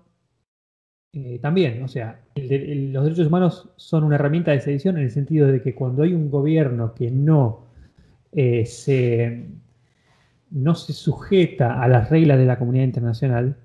[SPEAKER 2] eh, también, o sea, los derechos humanos son una herramienta de sedición en el sentido de que cuando hay un gobierno que no eh, se, no se sujeta a las reglas de la comunidad internacional,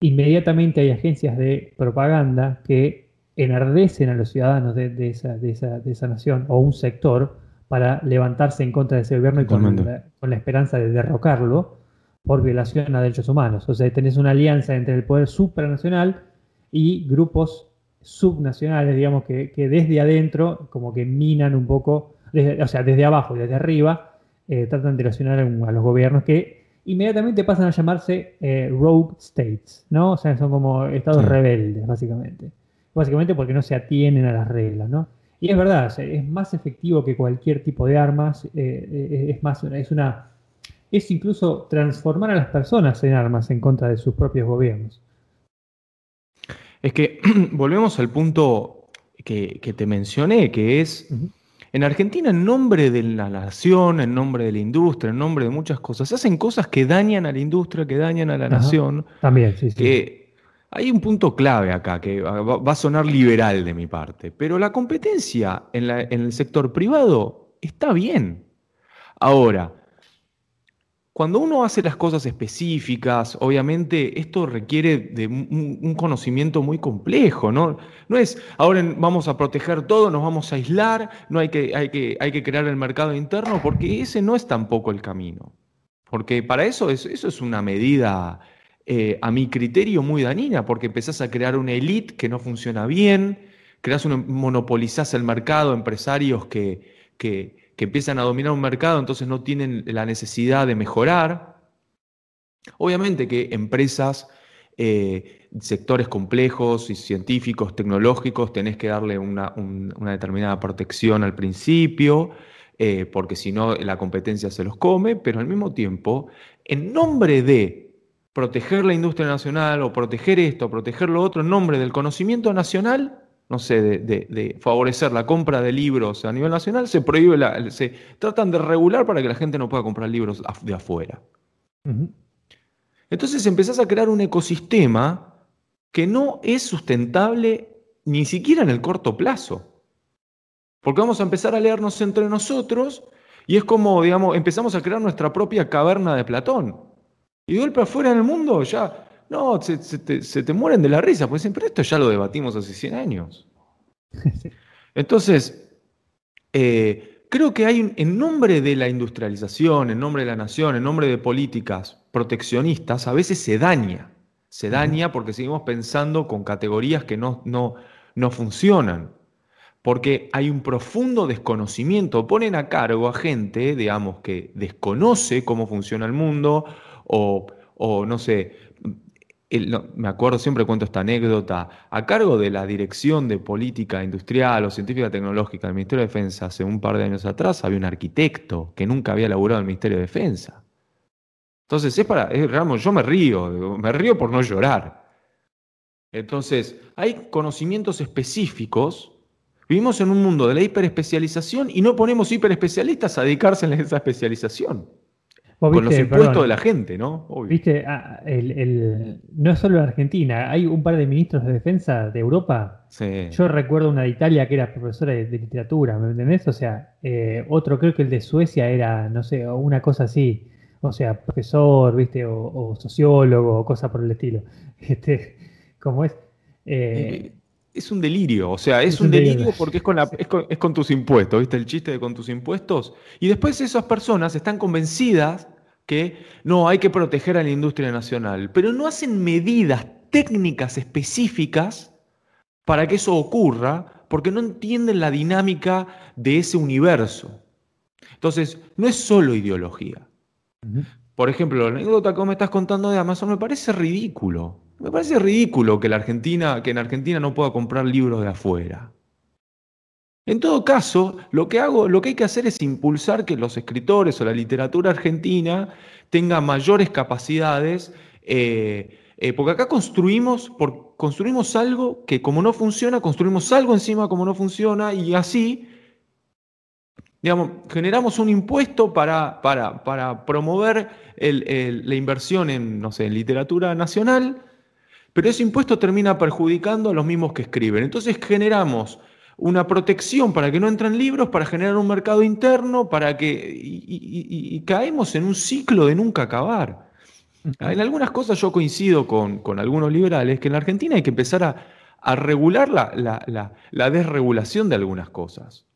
[SPEAKER 2] inmediatamente hay agencias de propaganda que enardecen a los ciudadanos de, esa, de, esa, nación o un sector para levantarse en contra de ese gobierno y con la, esperanza de derrocarlo por violación a derechos humanos. O sea, tenés una alianza entre el poder supranacional y grupos subnacionales, digamos, que, desde adentro como que minan un poco, o sea, desde abajo y desde arriba, eh, tratan de erosionar a, los gobiernos que inmediatamente pasan a llamarse eh, rogue states, ¿no? O sea, son como estados rebeldes, básicamente. Básicamente porque no se atienen a las reglas, ¿no? Y es verdad, es más efectivo que cualquier tipo de armas, eh, es más, es una es incluso transformar a las personas en armas en contra de sus propios gobiernos.
[SPEAKER 1] Es que <clears throat> volvemos al punto que, te mencioné, que es, en Argentina, en nombre de la nación, en nombre de la industria, en nombre de muchas cosas, se hacen cosas que dañan a la industria, que dañan a la nación.
[SPEAKER 2] También, sí, sí.
[SPEAKER 1] Que hay un punto clave acá, que va a sonar liberal de mi parte, pero la competencia en el sector privado está bien. Ahora, cuando uno hace las cosas específicas, obviamente esto requiere de un, conocimiento muy complejo, ¿no? No es, ahora vamos a proteger todo, nos vamos a aislar, no hay que, hay que, hay que crear el mercado interno, porque ese no es tampoco el camino. Porque para eso, es, eso es una medida, eh, a mi criterio, muy dañina, porque empezás a crear una élite que no funciona bien, creas un, monopolizás el mercado, empresarios que, que que empiezan a dominar un mercado, entonces no tienen la necesidad de mejorar. Obviamente que empresas, eh, sectores complejos y científicos, tecnológicos, tenés que darle una, determinada protección al principio, eh, porque si no la competencia se los come, pero al mismo tiempo, en nombre de proteger la industria nacional o proteger esto, proteger lo otro, en nombre del conocimiento nacional, no sé, de, favorecer la compra de libros a nivel nacional, se prohíbe, la, se tratan de regular para que la gente no pueda comprar libros de afuera. Entonces empezás a crear un ecosistema que no es sustentable ni siquiera en el corto plazo. Porque vamos a empezar a leernos entre nosotros y es como, digamos, empezamos a crear nuestra propia caverna de Platón. Y de golpe afuera en el mundo ya no, se, te, mueren de la risa, porque dicen, pero esto ya lo debatimos hace 100 años. <laughs> Entonces, eh, creo que hay, en nombre de la industrialización, en nombre de la nación, en nombre de políticas proteccionistas, a veces se daña. Se daña porque seguimos pensando con categorías que no, no, no funcionan. Porque hay un profundo desconocimiento. Ponen a cargo a gente, digamos, que desconoce cómo funciona el mundo o, o no sé, me acuerdo, siempre cuento esta anécdota, a cargo de la Dirección de Política Industrial o Científica Tecnológica del Ministerio de Defensa hace un par de años atrás había un arquitecto que nunca había laburado en el Ministerio de Defensa. Entonces, es para, es, yo me río, me río por no llorar. Entonces, hay conocimientos específicos. Vivimos en un mundo de la hiperespecialización y no ponemos hiperespecialistas a dedicarse a esa especialización con los impuestos de la gente, ¿no?
[SPEAKER 2] Viste, ah, no es solo en Argentina, hay un par de ministros de defensa de Europa. Yo recuerdo una de Italia que era profesora de, literatura, ¿me entendés? O sea, eh, otro creo que el de Suecia era, no sé, una cosa así. o sea, profesor, ¿viste? O, sociólogo, o cosa por el estilo. <laughs> Este, como es.
[SPEAKER 1] Eh, es un delirio, o sea, es, un, delirio, porque es con, es con, tus impuestos, ¿viste? El chiste de con tus impuestos. Y después esas personas están convencidas que no, hay que proteger a la industria nacional, pero no hacen medidas técnicas específicas para que eso ocurra, porque no entienden la dinámica de ese universo. Entonces, no es solo ideología. Por ejemplo, la anécdota que me estás contando de Amazon me parece ridículo. Me parece ridículo que, la Argentina, que en Argentina no pueda comprar libros de afuera. En todo caso, lo que, hago, lo que hay que hacer es impulsar que los escritores o la literatura argentina tenga mayores capacidades, eh, eh, porque acá construimos, por, construimos algo que como no funciona, construimos algo encima como no funciona y así, digamos, generamos un impuesto para, para, para promover la inversión en, no sé, en literatura nacional pero ese impuesto termina perjudicando a los mismos que escriben. Entonces generamos una protección para que no entren libros, para generar un mercado interno, para que. y, caemos en un ciclo de nunca acabar. En algunas cosas yo coincido con, algunos liberales que en la Argentina hay que empezar a, regular la desregulación de algunas cosas.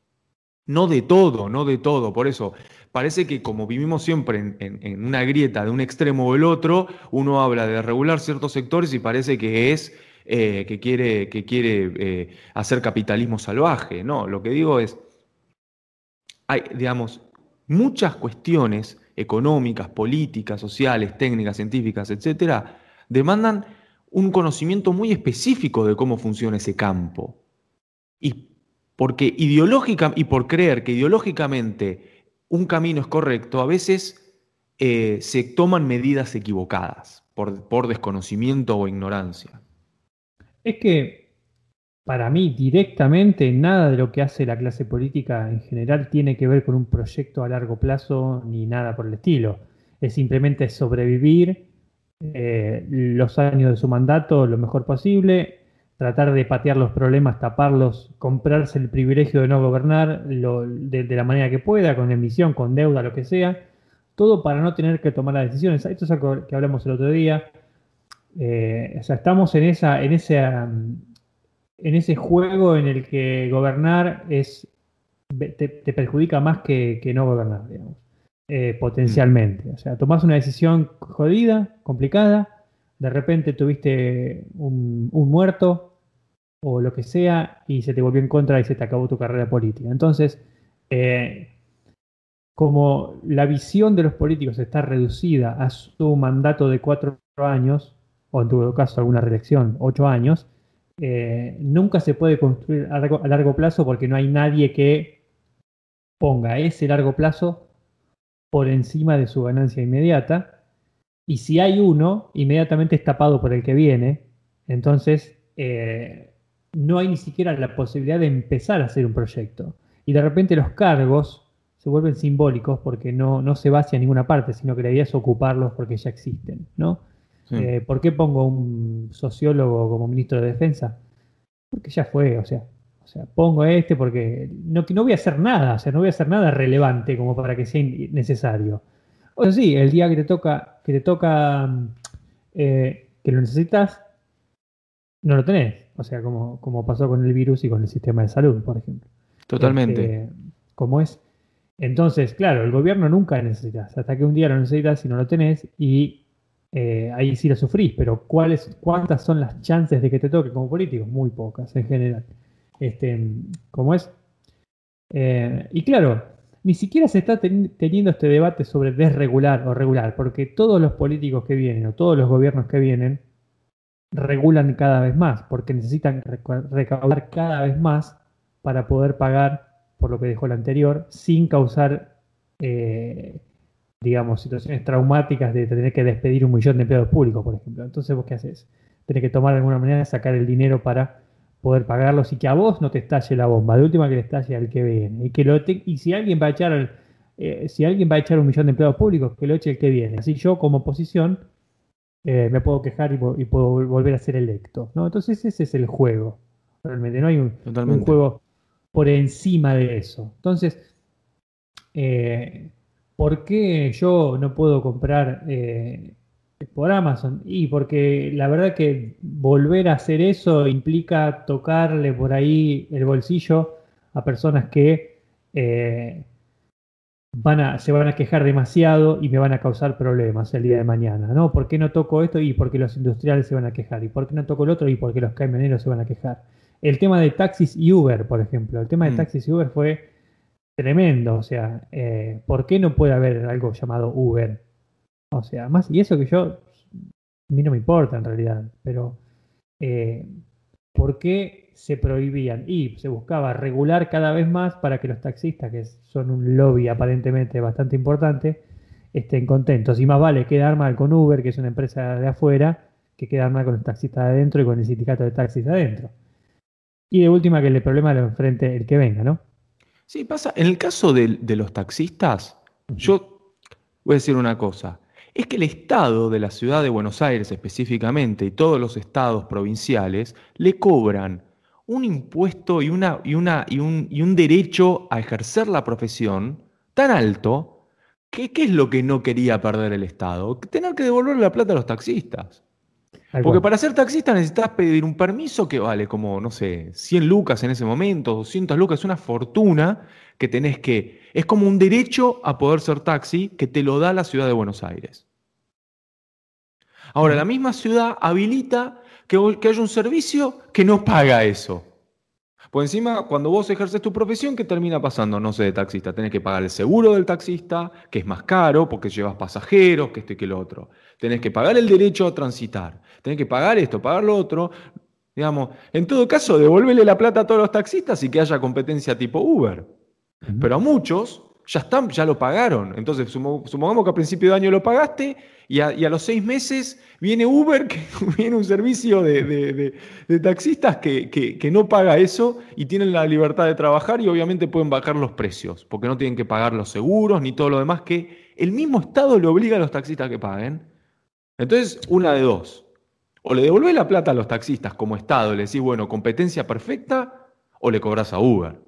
[SPEAKER 1] No de todo, no de todo. Por eso, parece que como vivimos siempre en, una grieta de un extremo o el otro, uno habla de regular ciertos sectores y parece que es eh, que quiere, que quiere eh, hacer capitalismo salvaje. No, lo que digo es, hay, digamos, muchas cuestiones económicas, políticas, sociales, técnicas, científicas, etcétera, demandan un conocimiento muy específico de cómo funciona ese campo. Y porque ideológica y por creer que ideológicamente un camino es correcto, a veces eh, se toman medidas equivocadas por, por desconocimiento o ignorancia.
[SPEAKER 2] Es que para mí directamente nada de lo que hace la clase política en general tiene que ver con un proyecto a largo plazo ni nada por el estilo. Es simplemente sobrevivir eh, los años de su mandato lo mejor posible, tratar de patear los problemas, taparlos, comprarse el privilegio de no gobernar de, la manera que pueda, con emisión, con deuda, lo que sea, todo para no tener que tomar las decisiones. Esto es algo que hablamos el otro día. Eh, o sea, estamos en, esa, en, ese, en ese juego en el que gobernar es, te, perjudica más que, no gobernar, digamos, eh, potencialmente. O sea, tomás una decisión jodida, complicada, de repente tuviste un, muerto o lo que sea y se te volvió en contra y se te acabó tu carrera política. Entonces, eh, como la visión de los políticos está reducida a su mandato de cuatro años, o en todo caso alguna reelección, ocho años, eh, nunca se puede construir a largo plazo porque no hay nadie que ponga ese largo plazo por encima de su ganancia inmediata y si hay uno, inmediatamente es tapado por el que viene. Entonces, eh, no hay ni siquiera la posibilidad de empezar a hacer un proyecto. Y de repente los cargos se vuelven simbólicos porque no, no se va hacia ninguna parte, sino que la idea es ocuparlos porque ya existen. ¿no? Eh, ¿Por qué pongo un sociólogo como ministro de Defensa? Porque ya fue, o sea, o sea, pongo este porque no, no voy a hacer nada, o sea, no voy a hacer nada relevante como para que sea necesario. O sea, sí, el día que te toca, que te toca eh, que lo necesitas, no lo tenés. O sea, como, como pasó con el virus y con el sistema de salud, por ejemplo.
[SPEAKER 1] Totalmente.
[SPEAKER 2] Este, como es. Entonces, claro, el gobierno nunca necesitas. Hasta que un día lo necesitas y no lo tenés, y eh, ahí sí lo sufrís. Pero ¿cuáles, ¿cuántas son las chances de que te toque como político? Muy pocas en general. Este, como es. Eh, y claro, ni siquiera se está teniendo este debate sobre desregular o regular, porque todos los políticos que vienen o todos los gobiernos que vienen regulan cada vez más, porque necesitan recaudar cada vez más para poder pagar por lo que dejó el anterior, sin causar, eh, digamos, situaciones traumáticas de tener que despedir un millón de empleados públicos, por ejemplo. Entonces, ¿vos qué haces? Tenés que tomar de alguna manera, sacar el dinero para poder pagarlos y que a vos no te estalle la bomba, de última que le estalle al que viene. Y, que lo y si alguien va a echar eh, si alguien va a echar un millón de empleados públicos, que lo eche el que viene. Así yo como oposición eh, me puedo quejar y, puedo volver a ser electo. ¿no? Entonces ese es el juego. Realmente no hay un, juego por encima de eso. Entonces, eh, ¿por qué yo no puedo comprar eh, por Amazon? Y porque la verdad que volver a hacer eso implica tocarle por ahí el bolsillo a personas que eh, van a, se van a quejar demasiado y me van a causar problemas el día de mañana, ¿no? ¿Por qué no toco esto? Y porque los industriales se van a quejar. ¿Y por qué no toco el otro? Y porque los camioneros se van a quejar. El tema de taxis y Uber, por ejemplo. El tema de mm. taxis y Uber fue tremendo. O sea, eh, ¿por qué no puede haber algo llamado Uber? O sea, más, y eso que yo, a mí no me importa en realidad, pero eh, ¿por qué se prohibían? Y se buscaba regular cada vez más para que los taxistas, que son un lobby aparentemente bastante importante, estén contentos. Y más vale quedar mal con Uber, que es una empresa de afuera, que quedar mal con los taxistas de adentro y con el sindicato de taxis de adentro. Y de última, que el problema lo enfrente el que venga, ¿no?
[SPEAKER 1] Sí, pasa. En el caso de, los taxistas, yo voy a decir una cosa. Es que el Estado de la ciudad de Buenos Aires específicamente y todos los estados provinciales le cobran un impuesto y, una, y, una, y, un, y un derecho a ejercer la profesión tan alto que ¿qué es lo que no quería perder el Estado? Tener que devolverle la plata a los taxistas. Porque para ser taxista necesitas pedir un permiso que vale como, no sé, 100 lucas en ese momento, 200 lucas, es una fortuna que tenés que... Es como un derecho a poder ser taxi que te lo da la ciudad de Buenos Aires. Ahora, la misma ciudad habilita que, haya un servicio que no paga eso. Por encima, cuando vos ejerces tu profesión, ¿qué termina pasando? No sé, de taxista. Tenés que pagar el seguro del taxista, que es más caro porque llevas pasajeros, que esto y que lo otro. Tenés que pagar el derecho a transitar. Tenés que pagar esto, pagar lo otro. Digamos, en todo caso, devuélvele la plata a todos los taxistas y que haya competencia tipo Uber. Pero a muchos ya, están, ya lo pagaron. Entonces, supongamos que a principio de año lo pagaste y a, los seis meses viene Uber, <laughs> que viene un servicio de, taxistas que, no paga eso y tienen la libertad de trabajar y obviamente pueden bajar los precios, porque no tienen que pagar los seguros ni todo lo demás que el mismo Estado le obliga a los taxistas que paguen. Entonces, una de dos. O le devolvés la plata a los taxistas como Estado, le decís, bueno, competencia perfecta, o le cobras a Uber.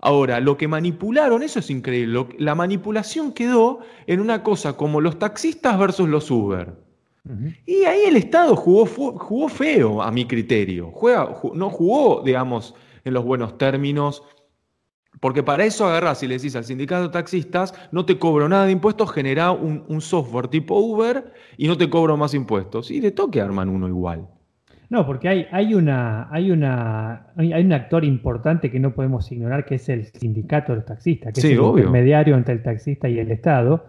[SPEAKER 1] Ahora, lo que manipularon, eso es increíble, la manipulación quedó en una cosa como los taxistas versus los Uber. Y ahí el Estado jugó, jugó feo, a mi criterio. no jugó, digamos, en los buenos términos, porque para eso agarrás y le decís al sindicato de taxistas, no te cobro nada de impuestos, genera un, software tipo Uber y no te cobro más impuestos. Y le toque arman uno igual.
[SPEAKER 2] No, porque hay, hay, una, hay, una, hay, un actor importante que no podemos ignorar, que es el sindicato de los taxistas, que es el intermediario entre el taxista y el Estado,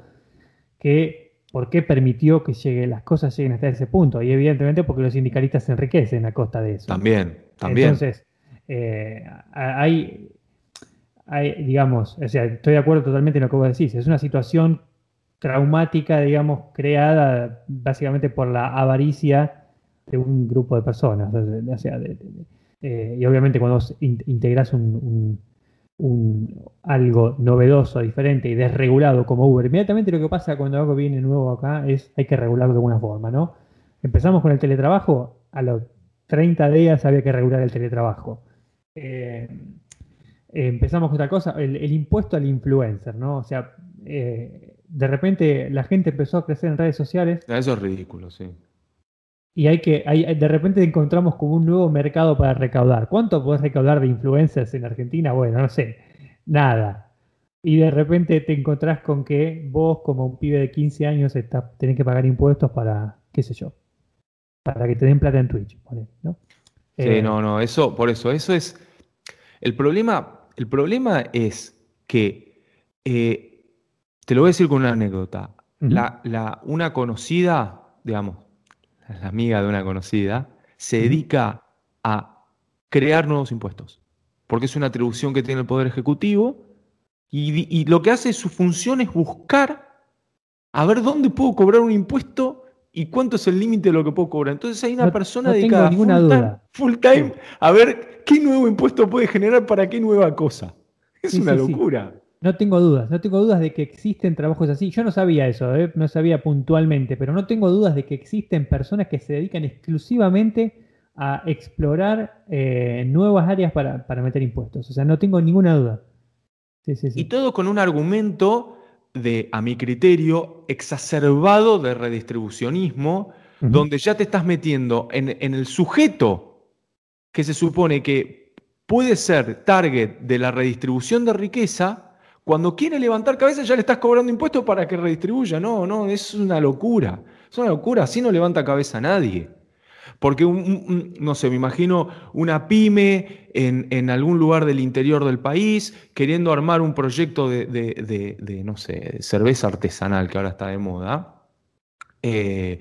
[SPEAKER 2] que por qué permitió que llegue, las cosas lleguen hasta ese punto. Y evidentemente porque los sindicalistas se enriquecen a costa de eso.
[SPEAKER 1] También, también.
[SPEAKER 2] Entonces, eh, hay, hay, digamos, o sea, estoy de acuerdo totalmente en lo que vos decís, es una situación traumática, digamos, creada básicamente por la avaricia de un grupo de personas. Eh, y obviamente cuando integras un, algo novedoso, diferente y desregulado como Uber, inmediatamente lo que pasa cuando algo viene nuevo acá es hay que regularlo de alguna forma, ¿no? Empezamos con el teletrabajo, a los 30 días había que regular el teletrabajo. Eh, empezamos con otra cosa, el, impuesto al influencer, ¿no? O sea, eh, de repente la gente empezó a crecer en redes sociales.
[SPEAKER 1] Eso es ridículo, sí
[SPEAKER 2] y hay que, hay, de repente encontramos como un nuevo mercado para recaudar. ¿Cuánto podés recaudar de influencers en Argentina? Bueno, no sé, nada. Y de repente te encontrás con que vos, como un pibe de 15 años, está, tenés que pagar impuestos para, qué sé yo, para que te den plata en Twitch. ¿no?
[SPEAKER 1] Sí, eh, no, no, eso, por eso, eso es. El problema, el problema es que, eh, te lo voy a decir con una anécdota. la, la, una conocida, digamos, la amiga de una conocida, se dedica a crear nuevos impuestos, porque es una atribución que tiene el Poder Ejecutivo y, lo que hace su función es buscar a ver dónde puedo cobrar un impuesto y cuánto es el límite de lo que puedo cobrar. Entonces hay una persona dedicada full, time, a ver qué nuevo impuesto puede generar para qué nueva cosa. Es una locura.
[SPEAKER 2] No tengo dudas, no tengo dudas de que existen trabajos así. Yo no sabía eso, ¿eh? no sabía puntualmente, pero no tengo dudas de que existen personas que se dedican exclusivamente a explorar eh, nuevas áreas para, meter impuestos. O sea, no tengo ninguna duda.
[SPEAKER 1] Y todo con un argumento de, a mi criterio, exacerbado de redistribucionismo, donde ya te estás metiendo en, en el sujeto que se supone que puede ser target de la redistribución de riqueza, cuando quiere levantar cabeza ya le estás cobrando impuestos para que redistribuya. No, no, es una locura. Es una locura, así no levanta cabeza nadie. Porque, no sé, me imagino una pyme en, algún lugar del interior del país queriendo armar un proyecto de, no sé, cerveza artesanal que ahora está de moda. Eh,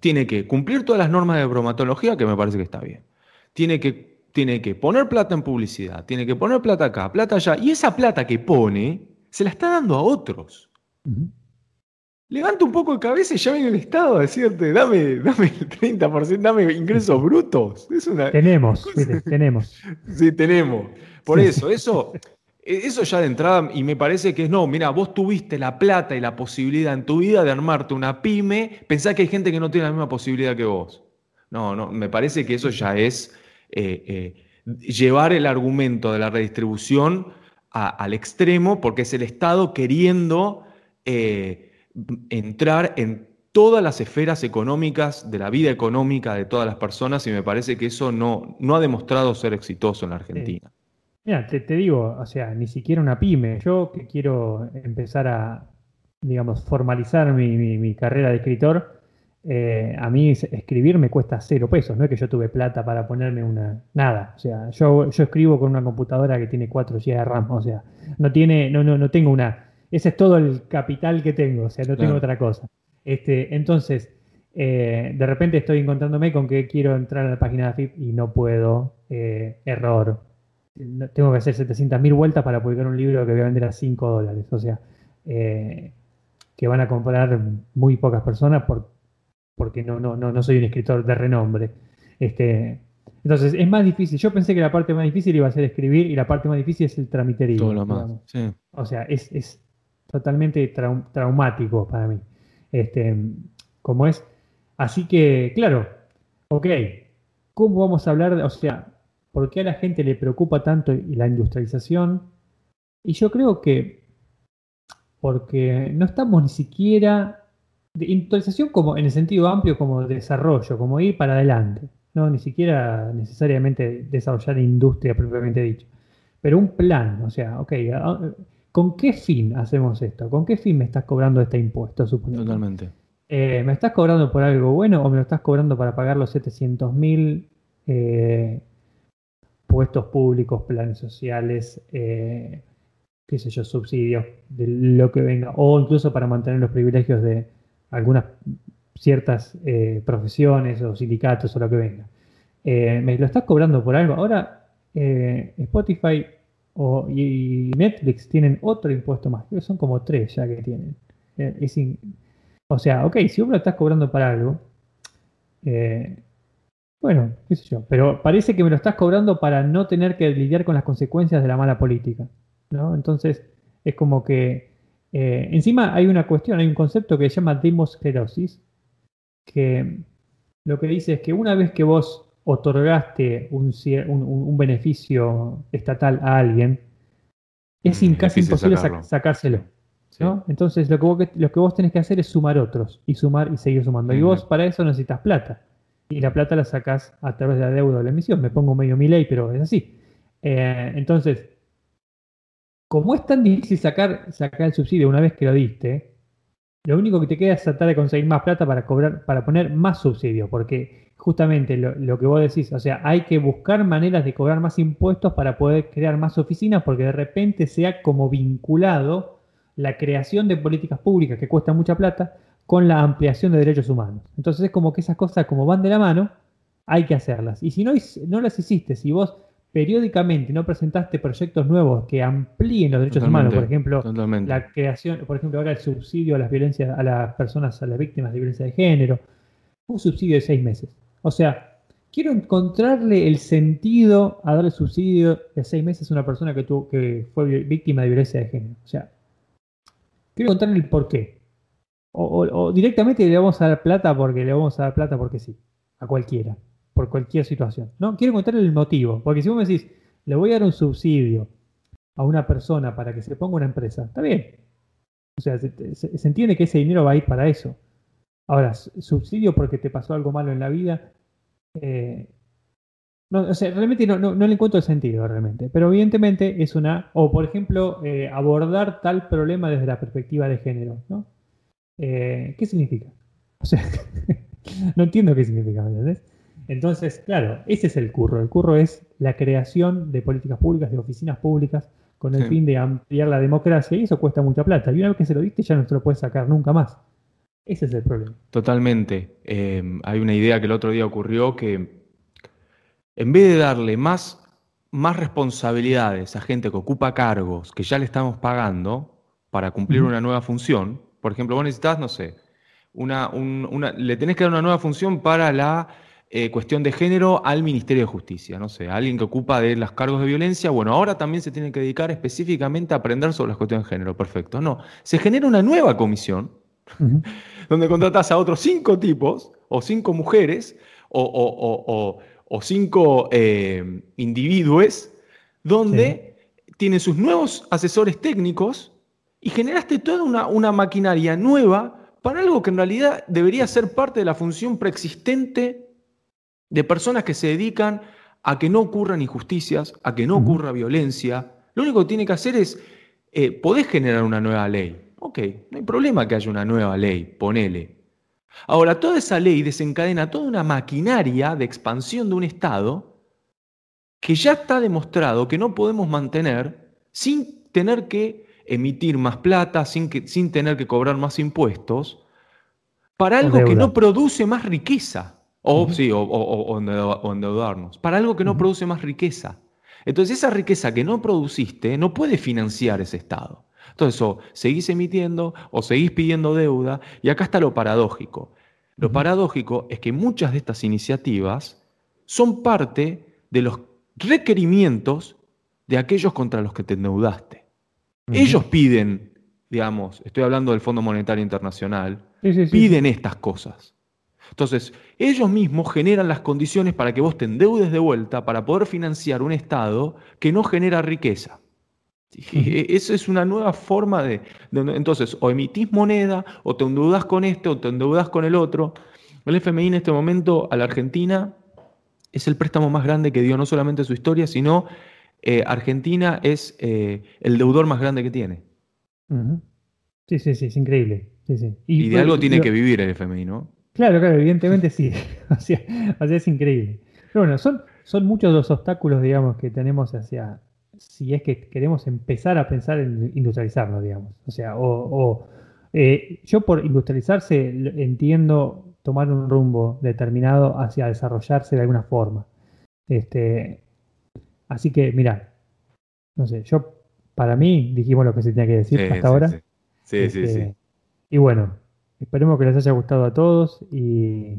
[SPEAKER 1] tiene que cumplir todas las normas de bromatología, que me parece que está bien. Tiene que, tiene que poner plata en publicidad, tiene que poner plata acá, plata allá. Y esa plata que pone, se la está dando a otros. Levanta un poco de cabeza y ya viene el Estado a decirte, dame, dame el 30%, dame ingresos brutos.
[SPEAKER 2] tenemos, tenemos. <laughs>
[SPEAKER 1] Sí, tenemos. Por eso, eso, eso ya de entrada, y me parece que es, no, mira, vos tuviste la plata y la posibilidad en tu vida de armarte una pyme, pensá que hay gente que no tiene la misma posibilidad que vos. No, no, me parece que eso ya es eh, eh, llevar el argumento de la redistribución al extremo, porque es el Estado queriendo... Eh, entrar en todas las esferas económicas, de la vida económica de todas las personas, y me parece que eso no, no ha demostrado ser exitoso en la Argentina.
[SPEAKER 2] Mira, te, digo, o sea, ni siquiera una pyme. Yo que quiero empezar a, digamos, formalizar mi, carrera de escritor, eh, a mí escribir me cuesta cero pesos, no es que yo tuve plata para ponerme una. Nada. O sea, yo, yo escribo con una computadora que tiene 4 GB de RAM. O sea, no tiene, no, no, no tengo una ese es todo el capital que tengo, o sea, no tengo otra cosa. Este, entonces, eh, de repente estoy encontrándome con que quiero entrar a la página de AFIP y no puedo, eh, error. Tengo que hacer 700.000 vueltas para publicar un libro que voy a vender a 5 dólares, o sea, que van a comprar muy pocas personas por, porque no, no, no, no soy un escritor de renombre. Este, entonces, es más difícil. Yo pensé que la parte más difícil iba a ser escribir y la parte más difícil es el tramiterío.
[SPEAKER 1] Todo lo más.
[SPEAKER 2] O sea, es, es, totalmente traumático para mí. Este, como es. Así que, claro, ok, ¿cómo vamos a hablar de, o sea, por qué a la gente le preocupa tanto la industrialización? Y yo creo que porque no estamos ni siquiera de industrialización como en el sentido amplio como desarrollo, como ir para adelante, no ni siquiera necesariamente desarrollar industria propiamente dicho, pero un plan, o sea, ok, ¿Con qué fin hacemos esto? ¿Con qué fin me estás cobrando este impuesto,
[SPEAKER 1] supongo? Totalmente.
[SPEAKER 2] Eh, ¿Me estás cobrando por algo bueno o me lo estás cobrando para pagar los 700 mil eh, puestos públicos, planes sociales, eh, qué sé yo, subsidios, de lo que venga, o incluso para mantener los privilegios de algunas ciertas profesiones o sindicatos o lo que venga? ¿Me lo estás cobrando por algo? Ahora, Spotify y Netflix tienen otro impuesto más, creo que son como tres ya que tienen. Eh, o sea, ok, si vos lo estás cobrando para algo, eh, bueno, qué sé yo, pero parece que me lo estás cobrando para no tener que lidiar con las consecuencias de la mala política, ¿no? Entonces, es como que eh, encima hay una cuestión, hay un concepto que se llama demosclerosis, que lo que dice es que una vez que vos otorgaste un, un, beneficio estatal a alguien, es mm, casi imposible sacárselo. Entonces lo que, vos, lo que vos tenés que hacer es sumar otros y sumar y seguir sumando. Y vos para eso necesitas plata. Y la plata la sacás a través de la deuda o la emisión. Me pongo medio mi ley, pero es así. Eh, entonces, como es tan difícil sacar, sacar el subsidio una vez que lo diste, lo único que te queda es tratar de conseguir más plata para cobrar, para poner más subsidio, porque justamente lo, que vos decís, o sea, hay que buscar maneras de cobrar más impuestos para poder crear más oficinas, porque de repente se ha como vinculado la creación de políticas públicas que cuesta mucha plata con la ampliación de derechos humanos. Entonces es como que esas cosas como van de la mano, hay que hacerlas. Y si no, no las hiciste, si vos periódicamente no presentaste proyectos nuevos que amplíen los derechos humanos, por ejemplo, la creación, por ejemplo, ahora el subsidio a las violencias, a las personas, a las víctimas de violencia de género, un subsidio de seis meses. O sea, quiero encontrarle el sentido a darle subsidio de seis meses a una persona que, tuvo, que fue víctima de violencia de género. O sea, quiero encontrarle el por qué. O, directamente le vamos a dar plata porque le vamos a dar plata porque sí, a cualquiera, por cualquier situación. No, quiero encontrarle el motivo, porque si vos me decís, le voy a dar un subsidio a una persona para que se ponga una empresa, está bien. O sea, se, entiende que ese dinero va a ir para eso. Ahora, subsidio porque te pasó algo malo en la vida. Eh, no, o sea, realmente no, le encuentro el sentido, realmente. Pero evidentemente es una. O, por ejemplo, eh, abordar tal problema desde la perspectiva de género, ¿no? Eh, ¿Qué significa? O sea, <laughs> no entiendo qué significa, ¿entendés? Entonces, claro, ese es el curro. El curro es la creación de políticas públicas, de oficinas públicas, con el fin de ampliar la democracia, y eso cuesta mucha plata. Y una vez que se lo diste, ya no se lo puedes sacar nunca más. Ese es el problema.
[SPEAKER 1] Totalmente. Eh, hay una idea que el otro día ocurrió que en vez de darle más, más responsabilidades a gente que ocupa cargos que ya le estamos pagando para cumplir una nueva función, por ejemplo, vos necesitas, no sé, una, le tenés que dar una nueva función para la eh, cuestión de género al Ministerio de Justicia, no sé, alguien que ocupa de los cargos de violencia, bueno, ahora también se tiene que dedicar específicamente a aprender sobre las cuestiones de género, perfecto. No, se genera una nueva comisión <laughs> donde contratas a otros cinco tipos o cinco mujeres o, cinco eh, individuos donde tienen sus nuevos asesores técnicos y generaste toda una, una maquinaria nueva para algo que en realidad debería ser parte de la función preexistente de personas que se dedican a que no ocurran injusticias, a que no ocurra violencia. Lo único que tiene que hacer es, eh, podés generar una nueva ley. Ok, no hay problema que haya una nueva ley, ponele. Ahora, toda esa ley desencadena toda una maquinaria de expansión de un Estado que ya está demostrado que no podemos mantener sin tener que emitir más plata, sin, que, sin tener que cobrar más impuestos, para algo que no produce más riqueza. O, sí, o, endeudarnos. Para algo que no produce más riqueza. Entonces, esa riqueza que no produciste no puede financiar ese Estado. Entonces, o seguís emitiendo o seguís pidiendo deuda. Y acá está lo paradójico. Lo paradójico es que muchas de estas iniciativas son parte de los requerimientos de aquellos contra los que te endeudaste. Ellos piden, digamos, estoy hablando del Fondo Monetario Internacional, piden estas cosas. Entonces, ellos mismos generan las condiciones para que vos te endeudes de vuelta para poder financiar un Estado que no genera riqueza. <laughs> Esa es una nueva forma de, Entonces, o emitís moneda, o te endeudas con este, o te endeudas con el otro. El FMI en este momento a la Argentina es el préstamo más grande que dio no solamente su historia, sino eh, Argentina es eh, el deudor más grande que tiene.
[SPEAKER 2] Sí, sí, sí, es increíble.
[SPEAKER 1] Y, de algo tiene que vivir el FMI, ¿no?
[SPEAKER 2] Claro, claro, evidentemente sí. <laughs> o, sea, es increíble. Pero bueno, son, son muchos los obstáculos, digamos, que tenemos hacia, si es que queremos empezar a pensar en industrializarnos, digamos. O sea, o, eh, yo por industrializarse entiendo tomar un rumbo determinado hacia desarrollarse de alguna forma. Este, Así que, mira, no sé, yo, para mí, dijimos lo que se tenía que decir hasta ahora.
[SPEAKER 1] Sí, sí, sí. Este,
[SPEAKER 2] y bueno, esperemos que les haya gustado a todos y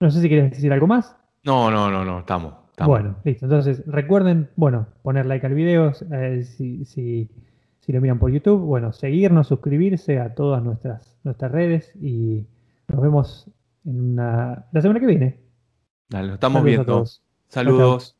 [SPEAKER 2] no sé si quieres decir algo más.
[SPEAKER 1] No, no, no, no, estamos.
[SPEAKER 2] Bueno, listo. Entonces, recuerden, bueno, poner like al video eh, si, si, si, lo miran por YouTube. Bueno, seguirnos, suscribirse a todas nuestras, nuestras redes y nos vemos en una, la semana que viene.
[SPEAKER 1] Dale, lo estamos viendo. Saludos.